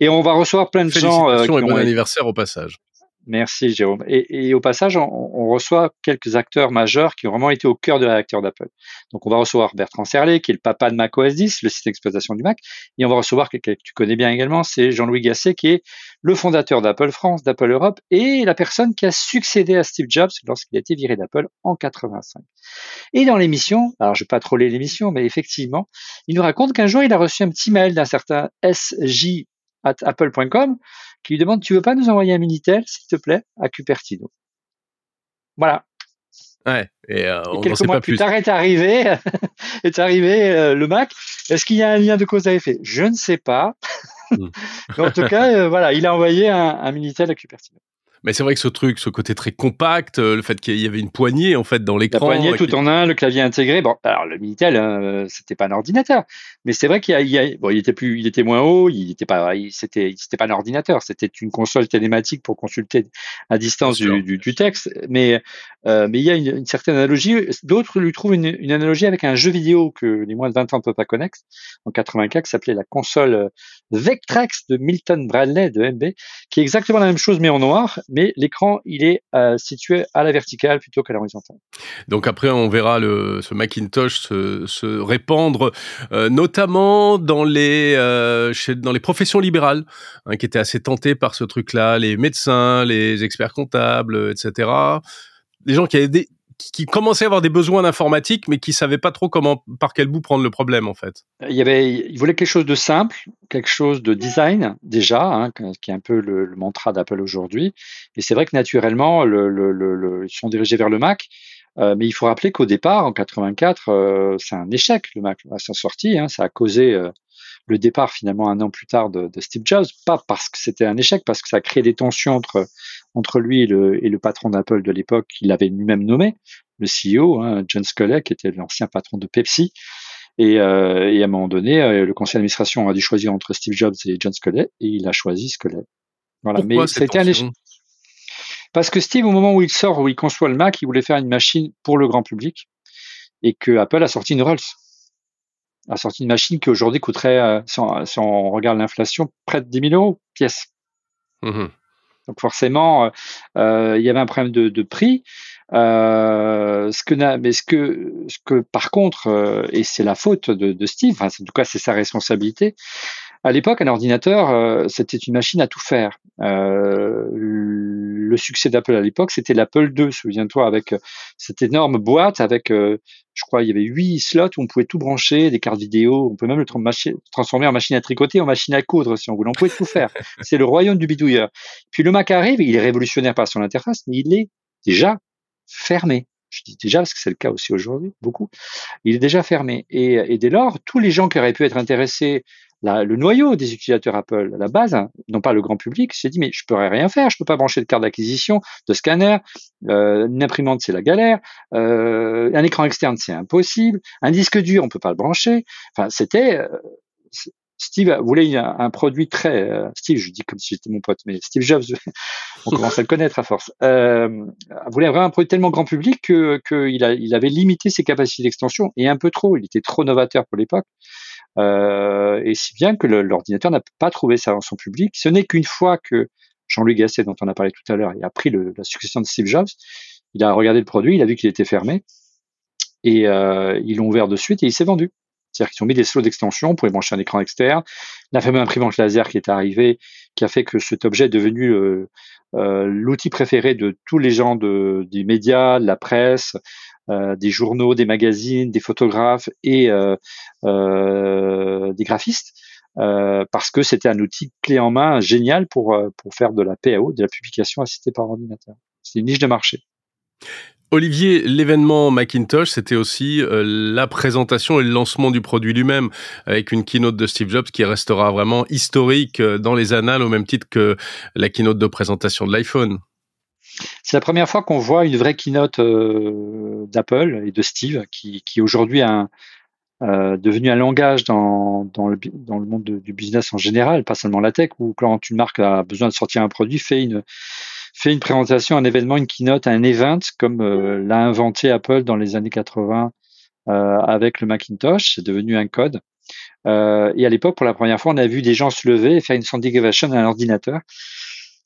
Et on va recevoir plein de gens. Euh, et bon anniversaire au passage. Merci Jérôme. Et, au passage, on, reçoit quelques acteurs majeurs qui ont vraiment été au cœur de l'acteur d'Apple. Donc on va recevoir Bertrand Serlet, qui est le papa de Mac OS 10, le système d'exploitation du Mac, et on va recevoir quelqu'un que tu connais bien également, c'est Jean-Louis Gasset, qui est le fondateur d'Apple France, d'Apple Europe, et la personne qui a succédé à Steve Jobs lorsqu'il a été viré d'Apple en 85. Et dans l'émission, alors je vais pas troller l'émission, mais effectivement, il nous raconte qu'un jour il a reçu un petit mail d'un certain SJ at apple.com qui lui demande Tu veux pas nous envoyer un Minitel, s'il te plaît, à Cupertino? Voilà. Ouais, et, euh, on quelques mois plus, tard est arrivé, est arrivé euh, le Mac. Est-ce qu'il y a un lien de cause à effet? Je ne sais pas. Hmm. en tout cas, euh, voilà, il a envoyé un, un Minitel à Cupertino. Mais c'est vrai que ce truc, ce côté très compact, euh, le fait qu'il y avait une poignée en fait dans l'écran. La poignée tout en un, le clavier intégré. Bon, alors le Minitel, euh, c'était pas un ordinateur, mais c'est vrai qu'il y, a, bon, il était plus, il était moins haut, il était pas, c'était, c'était pas un ordinateur, c'était une console télématique pour consulter à distance du, du, du, texte. Mais, euh, mais il y a une, une certaine analogie. D'autres lui trouvent une, une, analogie avec un jeu vidéo que les moins de 20 ans ne peuvent pas connaître, en 84, qui s'appelait la console Vectrex de Milton Bradley de MB, qui est exactement la même chose mais en noir mais l'écran, il est euh, situé à la verticale plutôt qu'à l'horizontale. Donc après, on verra ce Macintosh se, répandre, euh, notamment dans les, euh, dans les professions libérales, hein, qui étaient assez tentées par ce truc-là, les médecins, les experts comptables, etc. Les gens qui avaient des, qui commençait à avoir des besoins d'informatique, mais qui savait pas trop comment, par quel bout prendre le problème en fait. Il y avait, il voulait quelque chose de simple, quelque chose de design déjà, hein, qui est un peu le, mantra d'Apple aujourd'hui. Et c'est vrai que naturellement, le, le, ils sont dirigés vers le Mac. Euh, mais il faut rappeler qu'au départ, en 84, euh, c'est un échec le Mac à sa sortie. Hein, ça a causé euh, le départ finalement un an plus tard de, de, Steve Jobs, pas parce que c'était un échec, parce que ça a créé des tensions entre entre lui et le, et le patron d'Apple de l'époque, qu'il avait lui-même nommé, le CEO, hein, John Sculley, qui était l'ancien patron de Pepsi. Et, euh, et, à un moment donné, euh, le conseil d'administration a dû choisir entre Steve Jobs et John Sculley, et il a choisi Sculley. Voilà. Pourquoi Mais c'était un échec. Parce que Steve, au moment où il sort, où il conçoit le Mac, il voulait faire une machine pour le grand public, et que Apple a sorti une Rolls a sorti une machine qui aujourd'hui coûterait, euh, si, on, regarde l'inflation, près de 10 000 euros pièce. Mmh Donc forcément, euh, euh, il y avait un problème de, prix. ce que, mais ce que, ce que par contre, et c'est la faute de, de Steve, enfin, en tout cas c'est sa responsabilité, à l'époque, un ordinateur, euh, c'était une machine à tout faire. Euh, le succès d'Apple à l'époque, c'était l'Apple II, souviens-toi, avec euh, cette énorme boîte avec, je crois, il y avait huit slots où on pouvait tout brancher, des cartes vidéo, on peut même le transformer en machine à tricoter, en machine à coudre, si on voulait. On pouvait tout faire. C'est le royaume du bidouilleur. Puis le Mac arrive, il est révolutionnaire par son interface, mais il est déjà fermé. Je dis déjà parce que c'est le cas aussi aujourd'hui, beaucoup. Il est déjà fermé. Et, et, dès lors, tous les gens qui auraient pu être intéressés le noyau des utilisateurs Apple, la base, hein, non pas le grand public, s'est dit mais je pourrais rien faire, je peux pas brancher de carte d'acquisition, de scanner, euh, une imprimante c'est la galère, euh, un écran externe c'est impossible, un disque dur on peut pas le brancher. Enfin c'était euh, Steve voulait un, produit très euh, Steve, je dis comme si j'étais mon pote, mais Steve Jobs, on commence à le connaître à force, euh, voulait vraiment un produit tellement grand public que qu'il il avait limité ses capacités d'extension et un peu trop. Il était trop novateur pour l'époque. Euh, et si bien que l'ordinateur n'a pas trouvé ça dans son public. Ce n'est qu'une fois que Jean-Louis Gasset, dont on a parlé tout à l'heure, a pris la succession de Steve Jobs, il a regardé le produit, il a vu qu'il était fermé, et euh, ils l'ont ouvert de suite et il s'est vendu. C'est-à-dire qu'ils ont mis des slots d'extension, on pouvait brancher un écran externe, la fameuse imprimante laser qui est arrivée, qui a fait que cet objet est devenu euh, euh l'outil préféré de tous les gens de, des médias, de la presse, des journaux, des magazines, des photographes et des graphistes. parce que c'était un outil clé en main génial pour, faire de la PAO, de la publication assistée par ordinateur. C'est une niche de marché. Olivier, l'événement Macintosh, c'était aussi euh, la présentation et le lancement du produit lui-même, avec une keynote de Steve Jobs qui restera vraiment historique euh, dans les annales au même titre que la keynote de présentation de l'iPhone. C'est la première fois qu'on voit une vraie keynote euh, d'Apple et de Steve, qui, aujourd'hui est devenu un langage dans, le, monde du business en général, pas seulement la tech, où quand une marque a besoin de sortir un produit, fait une présentation, un événement, une keynote, un event, comme euh, l'a inventé Apple dans les années 80 euh, avec le Macintosh. C'est devenu un code. Euh, et à l'époque, pour la première fois, on a vu des gens se lever et faire une standing ovation à un ordinateur.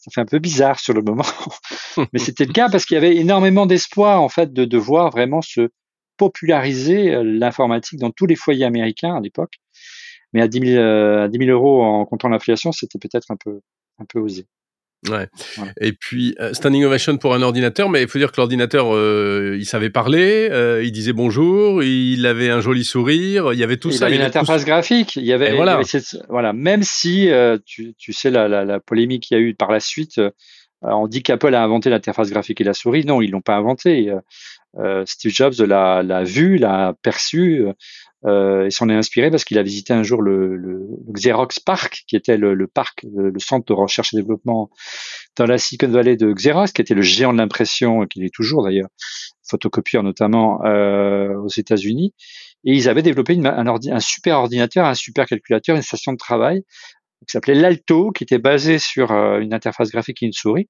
Ça fait un peu bizarre sur le moment, mais c'était le cas parce qu'il y avait énormément d'espoir en fait de, de voir vraiment se populariser l'informatique dans tous les foyers américains à l'époque. Mais à 10 000, à 10 000 euros en comptant l'inflation, c'était peut-être un peu, un peu osé. Ouais. Et puis euh, standing ovation pour un ordinateur, mais il faut dire que l'ordinateur, euh, il savait parler, euh, il disait bonjour, il avait un joli sourire, il y avait tout ça. Il avait une interface graphique. Il y avait, voilà. voilà. Même si tu, tu, sais la, la, la polémique qu'il y a eu par la suite, on dit qu'Apple a inventé l'interface graphique et la souris. Non, ils l'ont pas inventé. Steve Jobs l'a vu, l'a perçu. Euh, il s'en est inspiré parce qu'il a visité un jour le, Xerox Park, qui était le, parc, le, centre de recherche et développement dans la Silicon Valley de Xerox, qui était le géant de l'impression, qui est toujours d'ailleurs, photocopieur notamment euh, aux États-Unis. Et ils avaient développé un, un super ordinateur, un super calculateur, une station de travail qui s'appelait l'Alto, qui était basé sur euh, une interface graphique et une souris.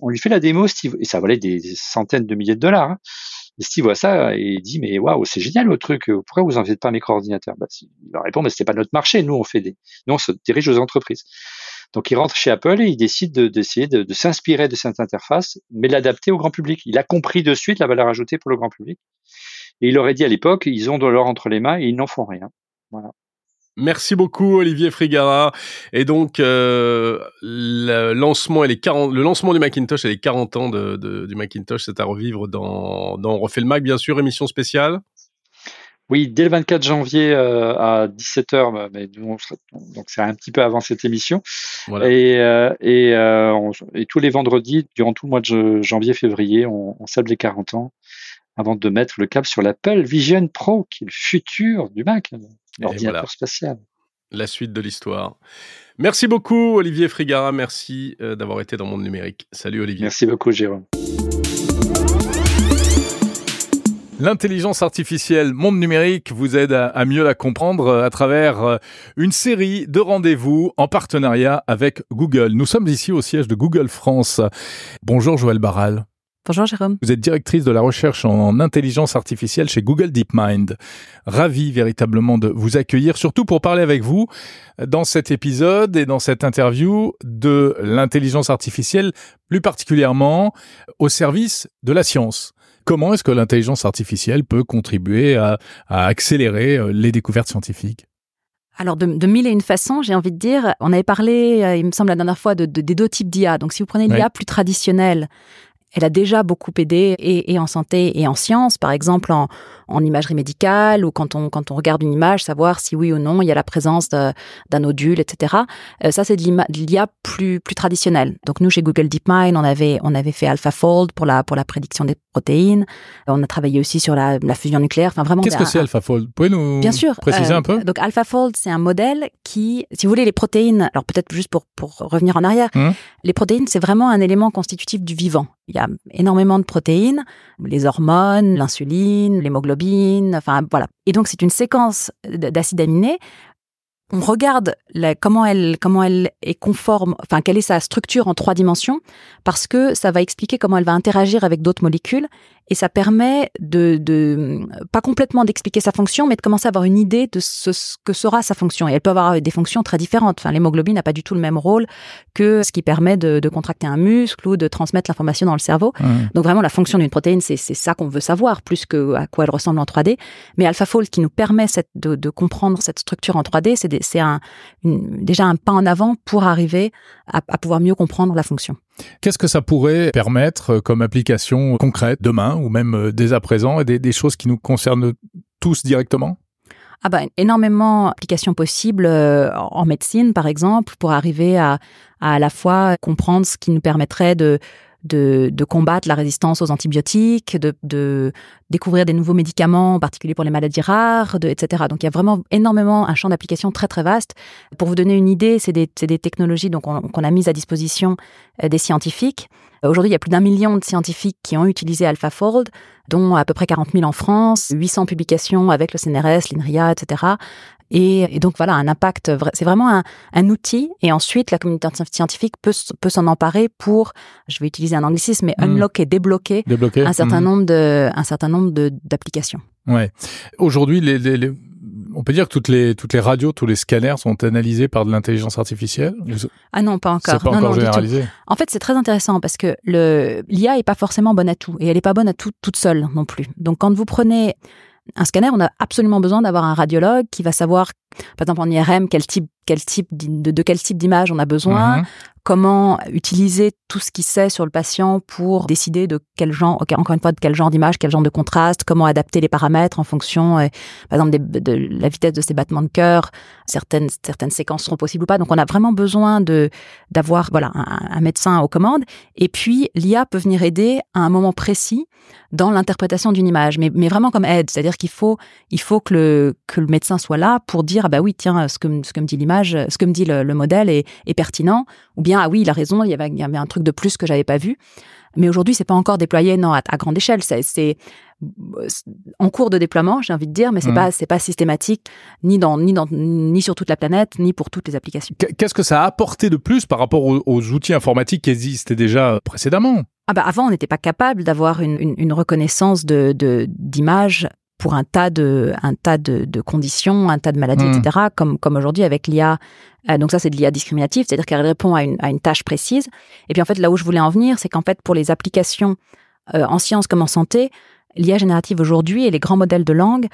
On lui fait la démo, et ça valait des, centaines de milliers de dollars. Hein. Et Steve voit ça et il dit mais waouh c'est génial le truc pourquoi vous en faites pas un micro-ordinateur? Bah, Il leur répond mais c'était pas notre marché nous on fait des nous on se dirige aux entreprises. Donc il rentre chez Apple et il décide d'essayer de, de, s'inspirer de cette interface mais l'adapter au grand public. Il a compris de suite la valeur ajoutée pour le grand public et il aurait dit à l'époque ils ont de l'or entre les mains et ils n'en font rien. Voilà. Merci beaucoup Olivier Frigara. Et donc euh, le lancement et les 40, le lancement du Macintosh et les 40 ans de, de, du Macintosh, c'est à revivre dans, dans On refait le Mac, bien sûr, émission spéciale. Oui, dès le 24 janvier euh, à 17h, bah, mais nous, donc c'est un petit peu avant cette émission. Voilà. Et, euh, et, et, tous les vendredis, durant tout le mois de janvier-février, on, on célèbre les 40 ans avant de mettre le cap sur l'Apple Vision Pro, qui est le futur du Mac. L'ordinateur spatial. La suite de l'histoire. Merci beaucoup, Olivier Frigara. Merci euh, d'avoir été dans Monde Numérique. Salut, Olivier. Merci beaucoup, Jérôme. L'intelligence artificielle Monde Numérique vous aide à, mieux la comprendre euh, à travers euh, une série de rendez-vous en partenariat avec Google. Nous sommes ici au siège de Google France. Bonjour Joël Barral. Bonjour Jérôme. Vous êtes directrice de la recherche en intelligence artificielle chez Google DeepMind. Ravi véritablement de vous accueillir, surtout pour parler avec vous dans cet épisode et dans cette interview de l'intelligence artificielle, plus particulièrement au service de la science. Comment est-ce que l'intelligence artificielle peut contribuer à, accélérer euh, les découvertes scientifiques? Alors, de, mille et une façons, j'ai envie de dire, on avait parlé, euh, il me semble, la dernière fois, de, des deux types d'IA. Donc, si vous prenez l'IA plus traditionnelle, elle a déjà beaucoup aidé et, en santé et en sciences, par exemple en, en imagerie médicale ou quand on, quand on regarde une image, savoir si oui ou non il y a la présence d'un nodule, etc. Euh, ça, c'est de l'IA plus, plus traditionnelle. Donc nous, chez Google DeepMind, on avait, on avait fait AlphaFold pour la, pour la prédiction des protéines. On a travaillé aussi sur la, la fusion nucléaire. Enfin, vraiment. Qu'est-ce que c'est AlphaFold Vous pouvez nous Bien sûr, préciser euh, un peu? Donc AlphaFold, c'est un modèle qui, si vous voulez, les protéines, alors peut-être juste pour, pour revenir en arrière, hum. les protéines, c'est vraiment un élément constitutif du vivant. Il y a énormément de protéines, les hormones, l'insuline, l'hémoglobine, enfin voilà. Et donc c'est une séquence d'acides aminés on regarde comment elle comment elle est conforme, enfin quelle est sa structure en trois dimensions, parce que ça va expliquer comment elle va interagir avec d'autres molécules et ça permet de, de pas complètement d'expliquer sa fonction, mais de commencer à avoir une idée de ce, que sera sa fonction. Et elle peut avoir des fonctions très différentes. Enfin, l'hémoglobine n'a pas du tout le même rôle que ce qui permet de, de contracter un muscle ou de transmettre l'information dans le cerveau. Donc vraiment, la fonction d'une protéine, c'est ça qu'on veut savoir, plus que à quoi elle ressemble en 3D. Mais AlphaFold, qui nous permet cette, de, de, comprendre cette structure en 3D, c'est déjà un pas en avant pour arriver à, à pouvoir mieux comprendre la fonction. Qu'est-ce que ça pourrait permettre comme application concrète demain ou même dès à présent et des choses qui nous concernent tous directement? Ah bah, énormément d'applications possibles en médecine, par exemple, pour arriver à, à, à la fois comprendre ce qui nous permettrait de de, de, combattre la résistance aux antibiotiques, de, de, découvrir des nouveaux médicaments, en particulier pour les maladies rares, de, etc. Donc il y a vraiment énormément un champ d'application très très vaste. Pour vous donner une idée, c'est des, des, technologies qu'on a mises à disposition euh, des scientifiques. Aujourd'hui, il y a plus d'un million de scientifiques qui ont utilisé AlphaFold, dont à peu près 40 000 en France, 800 publications avec le CNRS, l'INRIA, etc. Et, donc voilà, un impact, c'est vraiment un, un, outil. Et ensuite, la communauté scientifique peut, peut s'en emparer pour, je vais utiliser un anglicisme, mais hmm. unlocker, débloquer, un certain hmm. nombre de, un certain nombre d'applications. Ouais. Aujourd'hui, les, les, on peut dire que toutes les toutes les radios, tous les scanners sont analysés par de l'intelligence artificielle. Ah non, pas encore. C'est pas encore généralisé? En fait, c'est très intéressant parce que l'IA est pas forcément bonne à tout et elle est pas bonne à tout toute seule non plus. Donc quand vous prenez un scanner, on a absolument besoin d'avoir un radiologue qui va savoir, par exemple en IRM, quel type, quel type de, de quel type d'image on a besoin, mhm comment utiliser tout ce qu'il sait sur le patient pour décider de quel genre, encore une fois, de quel genre d'image, quel genre de contraste, comment adapter les paramètres en fonction, euh, par exemple, de la vitesse de ses battements de cœur. Certaines, certaines séquences seront possibles ou pas. Donc, on a vraiment besoin de d'avoir voilà un, médecin aux commandes. Et puis, l'IA peut venir aider à un moment précis dans l'interprétation d'une image, mais, mais vraiment comme aide. C'est-à-dire qu'il faut, il faut que le, que le médecin soit là pour dire, ah bah oui, tiens, ce que, ce que me dit l'image, ce que me dit le, le modèle est, est pertinent, ou bien ah oui, il a raison, il y avait, il y avait un truc de plus que j'avais pas vu. Mais aujourd'hui, c'est pas encore déployé non à, grande échelle. C'est en cours de déploiement, j'ai envie de dire, mais c'est mmh. pas c'est pas systématique ni dans ni dans ni sur toute la planète ni pour toutes les applications. Qu'est-ce que ça a apporté de plus par rapport aux, outils informatiques qui existaient déjà précédemment? Ah bah avant, on n'était pas capable d'avoir une, une, reconnaissance de d'images pour un tas de un tas de, de conditions, un tas de maladies, mmh. etc. Comme comme aujourd'hui avec l'IA. Euh, donc ça c'est de l'IA discriminative, c'est-à-dire qu'elle répond à une, à une tâche précise. Et puis en fait là où je voulais en venir, c'est qu'en fait pour les applications euh, en sciences comme en santé, l'IA générative aujourd'hui et les grands modèles de langue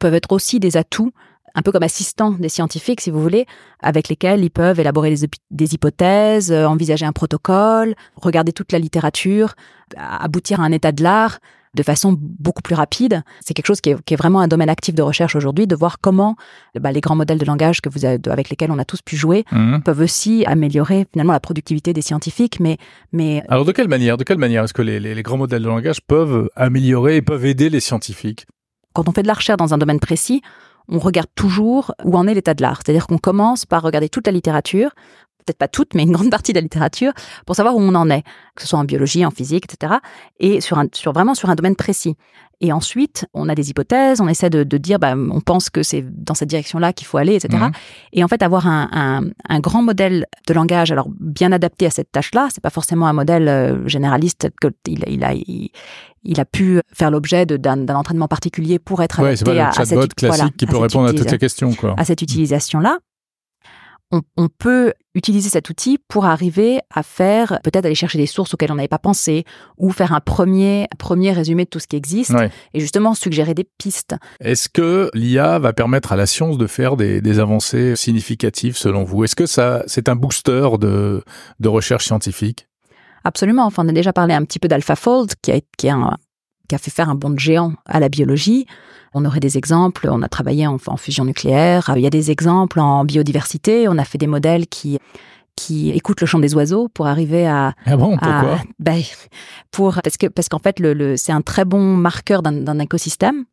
peuvent être aussi des atouts un peu comme assistants des scientifiques, si vous voulez, avec lesquels ils peuvent élaborer des, des hypothèses, euh, envisager un protocole, regarder toute la littérature, aboutir à un état de l'art de façon beaucoup plus rapide. C'est quelque chose qui est, vraiment un domaine actif de recherche aujourd'hui, de voir comment bah, les grands modèles de langage que vous avez, avec lesquels on a tous pu jouer mhm. peuvent aussi améliorer finalement la productivité des scientifiques. Mais, mais alors de quelle manière, de quelle manière est-ce que les, les grands modèles de langage peuvent améliorer et peuvent aider les scientifiques? Quand on fait de la recherche dans un domaine précis, on regarde toujours où en est l'état de l'art. C'est-à-dire qu'on commence par regarder toute la littérature peut-être pas toute, mais une grande partie de la littérature, pour savoir où on en est, que ce soit en biologie, en physique, etc. Et sur, un, sur vraiment sur un domaine précis. Et ensuite, on a des hypothèses, on essaie de, de dire, bah, on pense que c'est dans cette direction-là qu'il faut aller, etc. Mhm. Et en fait, avoir un, un, un, grand modèle de langage, alors bien adapté à cette tâche-là, c'est pas forcément un modèle euh, généraliste que il, il a il, a pu faire l'objet d'un entraînement particulier pour être adapté à, à, cette classique qui peut répondre à toutes ces questions, quoi. À cette utilisation-là on, peut utiliser cet outil pour arriver à faire, peut-être aller chercher des sources auxquelles on n'avait pas pensé, ou faire un premier, premier résumé de tout ce qui existe, et justement suggérer des pistes. Est-ce que l'IA va permettre à la science de faire des, avancées significatives selon vous? Est-ce que ça, c'est un booster de, de recherche scientifique? Absolument. Enfin, on a déjà parlé un petit peu d'AlphaFold, qui qui, qui a fait faire un bond de géant à la biologie. On aurait des exemples, on a travaillé en, fusion nucléaire, il y a des exemples en biodiversité, on a fait des modèles qui qui écoutent le chant des oiseaux pour arriver à ah bon pourquoi? Ben, pour parce que parce qu'en fait le, c'est un très bon marqueur d'un écosystème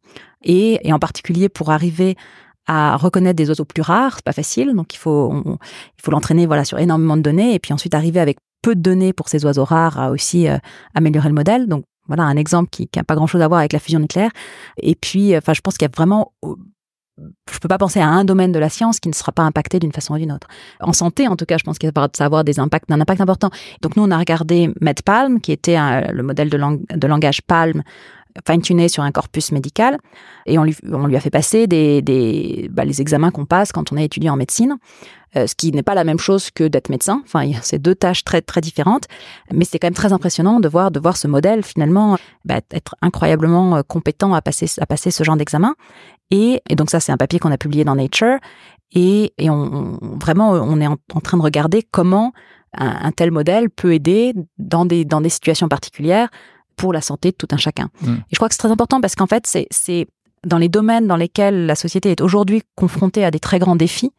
et, et en particulier pour arriver à reconnaître des oiseaux plus rares, c'est pas facile, donc il faut il faut l'entraîner voilà sur énormément de données et puis ensuite arriver avec peu de données pour ces oiseaux rares à aussi euh, améliorer le modèle. Donc voilà un exemple qui n'a pas grand-chose à voir avec la fusion nucléaire. Et puis, enfin, je pense qu'il y a vraiment je peux pas penser à un domaine de la science qui ne sera pas impacté d'une façon ou d'une autre. En santé, en tout cas, je pense qu'il va avoir des impacts, un impact important. Donc nous, on a regardé MedPalm, qui était le modèle de, de langage Palm fine-tuné sur un corpus médical, et on lui, on lui a fait passer des, des bah, les examens qu'on passe quand on est étudiant en médecine. Euh, ce qui n'est pas la même chose que d'être médecin. Enfin, c'est deux tâches très très différentes, mais c'est quand même très impressionnant de voir de voir ce modèle finalement bah, être incroyablement euh, compétent à passer à passer ce genre d'examen. Et, et, donc ça, c'est un papier qu'on a publié dans Nature. Et, et on, vraiment, on est en, train de regarder comment un, tel modèle peut aider dans des, dans des situations particulières pour la santé de tout un chacun. Mm. Et je crois que c'est très important parce qu'en fait, c'est dans les domaines dans lesquels la société est aujourd'hui confrontée à des très grands défis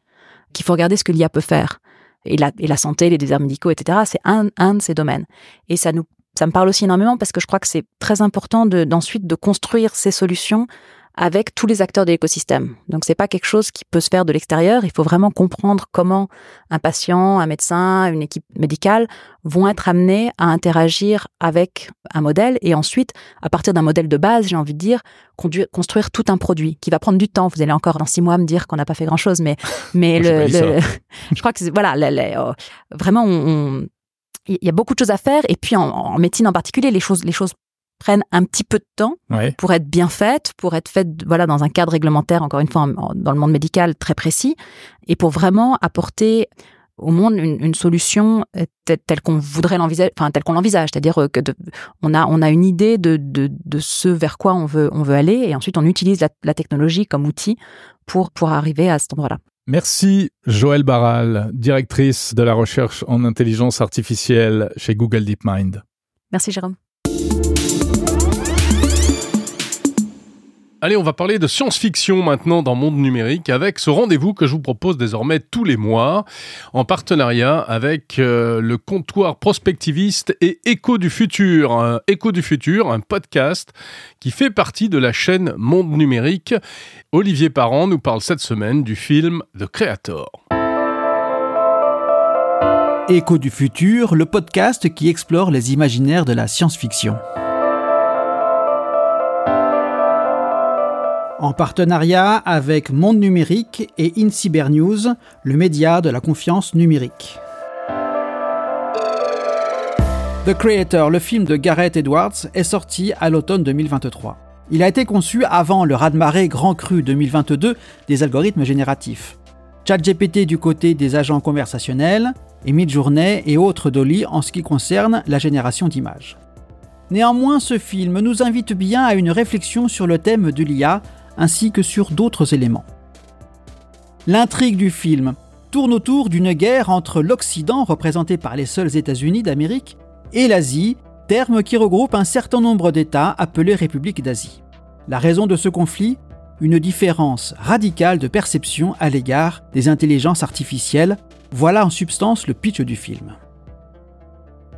qu'il faut regarder ce que l'IA peut faire. Et la, et la santé, les déserts médicaux, etc., c'est un, un de ces domaines. Et ça nous ça me parle aussi énormément parce que je crois que c'est très important d'ensuite de construire ces solutions avec tous les acteurs de l'écosystème. Donc c'est pas quelque chose qui peut se faire de l'extérieur. Il faut vraiment comprendre comment un patient, un médecin, une équipe médicale vont être amenés à interagir avec un modèle et ensuite, à partir d'un modèle de base, j'ai envie de dire, construire tout un produit qui va prendre du temps. Vous allez encore dans six mois me dire qu'on n'a pas fait grand chose, mais mais le, je crois que voilà, oh, vraiment on, il y a beaucoup de choses à faire et puis en, en médecine en particulier, les choses les choses prennent un petit peu de temps pour être bien faites, pour être faites voilà dans un cadre réglementaire, encore une fois dans le monde médical très précis, et pour vraiment apporter au monde une, solution euh, telle, qu'on voudrait l'envisager, enfin telle qu'on l'envisage, c'est-à-dire euh, que on a on a une idée de, de, de ce vers quoi on veut on veut aller, et ensuite on utilise la, la technologie comme outil pour pour arriver à cet endroit-là. Merci Joëlle Barral, directrice de la recherche en intelligence artificielle chez Google DeepMind. Merci Jérôme. Allez, on va parler de science-fiction maintenant dans Monde Numérique avec ce rendez-vous que je vous propose désormais tous les mois en partenariat avec euh, le comptoir prospectiviste et Écho du futur. Écho du futur, un podcast qui fait partie de la chaîne Monde Numérique. Olivier Parent nous parle cette semaine du film The Creator. Écho du futur, le podcast qui explore les imaginaires de la science-fiction. En partenariat avec Monde Numérique et InCyberNews, le média de la confiance numérique. The Creator, le film de Gareth Edwards, est sorti à l'automne 2023. Il a été conçu avant le raz-de-marée Grand Cru 2022 des algorithmes génératifs. ChatGPT du côté des agents conversationnels, et Midjourney et autres Dolly en ce qui concerne la génération d'images. Néanmoins, ce film nous invite bien à une réflexion sur le thème de l'IA ainsi que sur d'autres éléments. L'intrigue du film tourne autour d'une guerre entre l'Occident, représenté par les seuls États-Unis d'Amérique, et l'Asie, terme qui regroupe un certain nombre d'États appelés républiques d'Asie. La raison de ce conflit Une différence radicale de perception à l'égard des intelligences artificielles. Voilà en substance le pitch du film.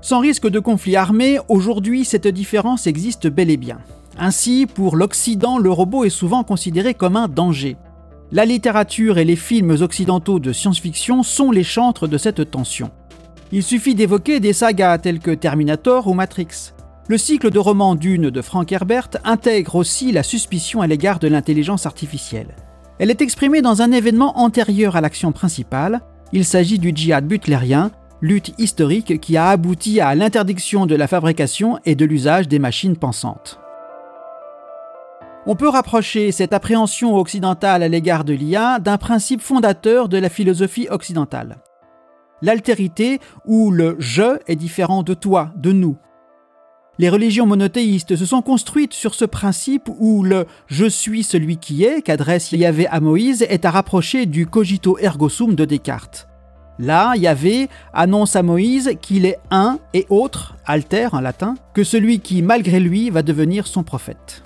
Sans risque de conflit armé, aujourd'hui cette différence existe bel et bien. Ainsi, pour l'Occident, le robot est souvent considéré comme un danger. La littérature et les films occidentaux de science-fiction sont les chantres de cette tension. Il suffit d'évoquer des sagas telles que Terminator ou Matrix. Le cycle de romans Dune de Frank Herbert intègre aussi la suspicion à l'égard de l'intelligence artificielle. Elle est exprimée dans un événement antérieur à l'action principale. Il s'agit du djihad butlérien, lutte historique qui a abouti à l'interdiction de la fabrication et de l'usage des machines pensantes. On peut rapprocher cette appréhension occidentale à l'égard de l'IA d'un principe fondateur de la philosophie occidentale. L'altérité ou le je est différent de toi, de nous. Les religions monothéistes se sont construites sur ce principe où le je suis celui qui est qu'adresse Yahvé à Moïse est à rapprocher du cogito ergo sum de Descartes. Là, Yahvé annonce à Moïse qu'il est un et autre, alter en latin, que celui qui, malgré lui, va devenir son prophète.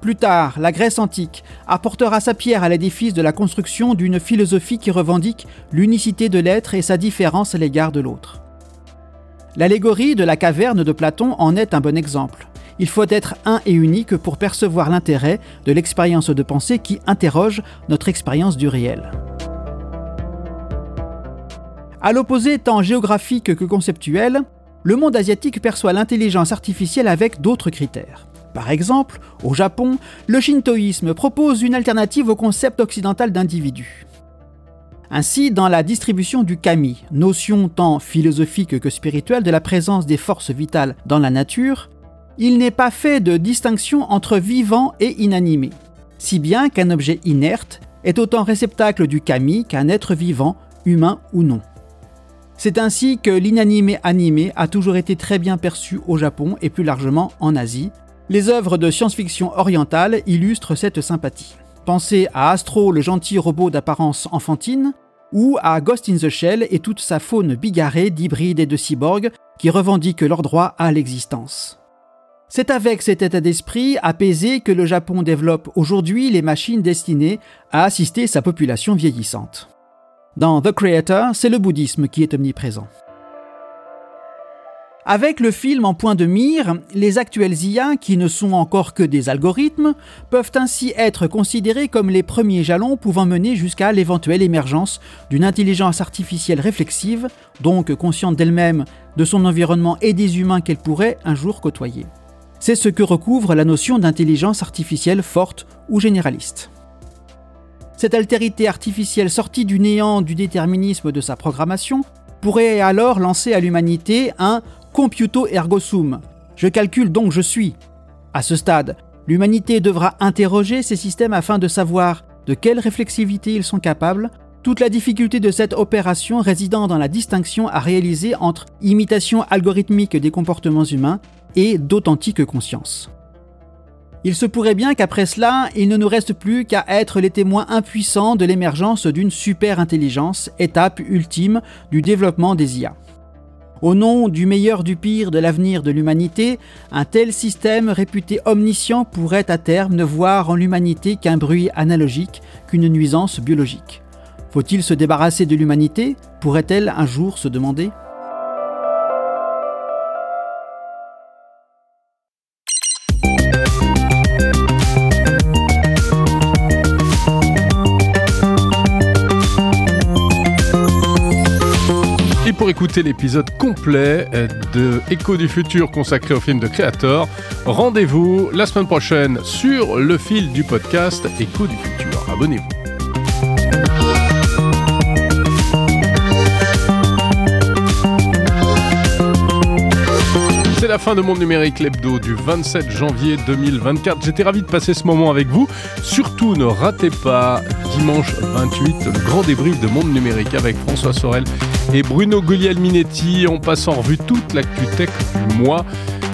Plus tard, la Grèce antique apportera sa pierre à l'édifice de la construction d'une philosophie qui revendique l'unicité de l'être et sa différence à l'égard de l'autre. L'allégorie de la caverne de Platon en est un bon exemple. Il faut être un et unique pour percevoir l'intérêt de l'expérience de pensée qui interroge notre expérience du réel. À l'opposé tant géographique que conceptuel, le monde asiatique perçoit l'intelligence artificielle avec d'autres critères. Par exemple, au Japon, le shintoïsme propose une alternative au concept occidental d'individu. Ainsi, dans la distribution du kami, notion tant philosophique que spirituelle de la présence des forces vitales dans la nature, il n'est pas fait de distinction entre vivant et inanimé, si bien qu'un objet inerte est autant réceptacle du kami qu'un être vivant, humain ou non. C'est ainsi que l'inanimé animé a toujours été très bien perçu au Japon et plus largement en Asie, les œuvres de science-fiction orientale illustrent cette sympathie. Pensez à Astro, le gentil robot d'apparence enfantine, ou à Ghost in the Shell et toute sa faune bigarrée d'hybrides et de cyborgs qui revendiquent leur droit à l'existence. C'est avec cet état d'esprit apaisé que le Japon développe aujourd'hui les machines destinées à assister sa population vieillissante. Dans The Creator, c'est le bouddhisme qui est omniprésent. Avec le film en point de mire, les actuels IA, qui ne sont encore que des algorithmes, peuvent ainsi être considérés comme les premiers jalons pouvant mener jusqu'à l'éventuelle émergence d'une intelligence artificielle réflexive, donc consciente d'elle-même, de son environnement et des humains qu'elle pourrait un jour côtoyer. C'est ce que recouvre la notion d'intelligence artificielle forte ou généraliste. Cette altérité artificielle sortie du néant du déterminisme de sa programmation pourrait alors lancer à l'humanité un computo ergo sum. Je calcule donc je suis. À ce stade, l'humanité devra interroger ces systèmes afin de savoir de quelle réflexivité ils sont capables, toute la difficulté de cette opération résidant dans la distinction à réaliser entre imitation algorithmique des comportements humains et d'authentique conscience. Il se pourrait bien qu'après cela, il ne nous reste plus qu'à être les témoins impuissants de l'émergence d'une super intelligence, étape ultime du développement des IA. Au nom du meilleur du pire de l'avenir de l'humanité, un tel système réputé omniscient pourrait à terme ne voir en l'humanité qu'un bruit analogique, qu'une nuisance biologique. Faut-il se débarrasser de l'humanité? Pourrait-elle un jour se demander? Pour écouter l'épisode complet euh, de Écho du futur consacré au film de Creator, rendez-vous la semaine prochaine sur le fil du podcast Écho du futur. Abonnez-vous. Fin de Monde Numérique, l'hebdo du 27 janvier 2024. J'étais ravi de passer ce moment avec vous. Surtout, ne ratez pas dimanche 28 le grand débrief de Monde Numérique avec François Sorel et Bruno Guglielminetti. On passe en revue toute l'actu tech du mois.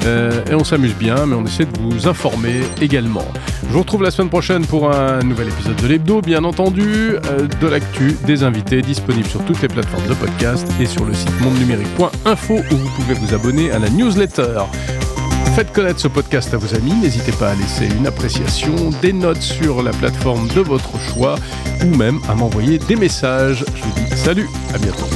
Euh, et on s'amuse bien, mais on essaie de vous informer également. Je vous retrouve la semaine prochaine pour un nouvel épisode de l'Hebdo, bien entendu, euh, de l'actu, des invités disponibles sur toutes les plateformes de podcast et sur le site mondenumérique.info où vous pouvez vous abonner à la newsletter. Faites connaître ce podcast à vos amis, n'hésitez pas à laisser une appréciation, des notes sur la plateforme de votre choix ou même à m'envoyer des messages. Je vous dis salut, à bientôt.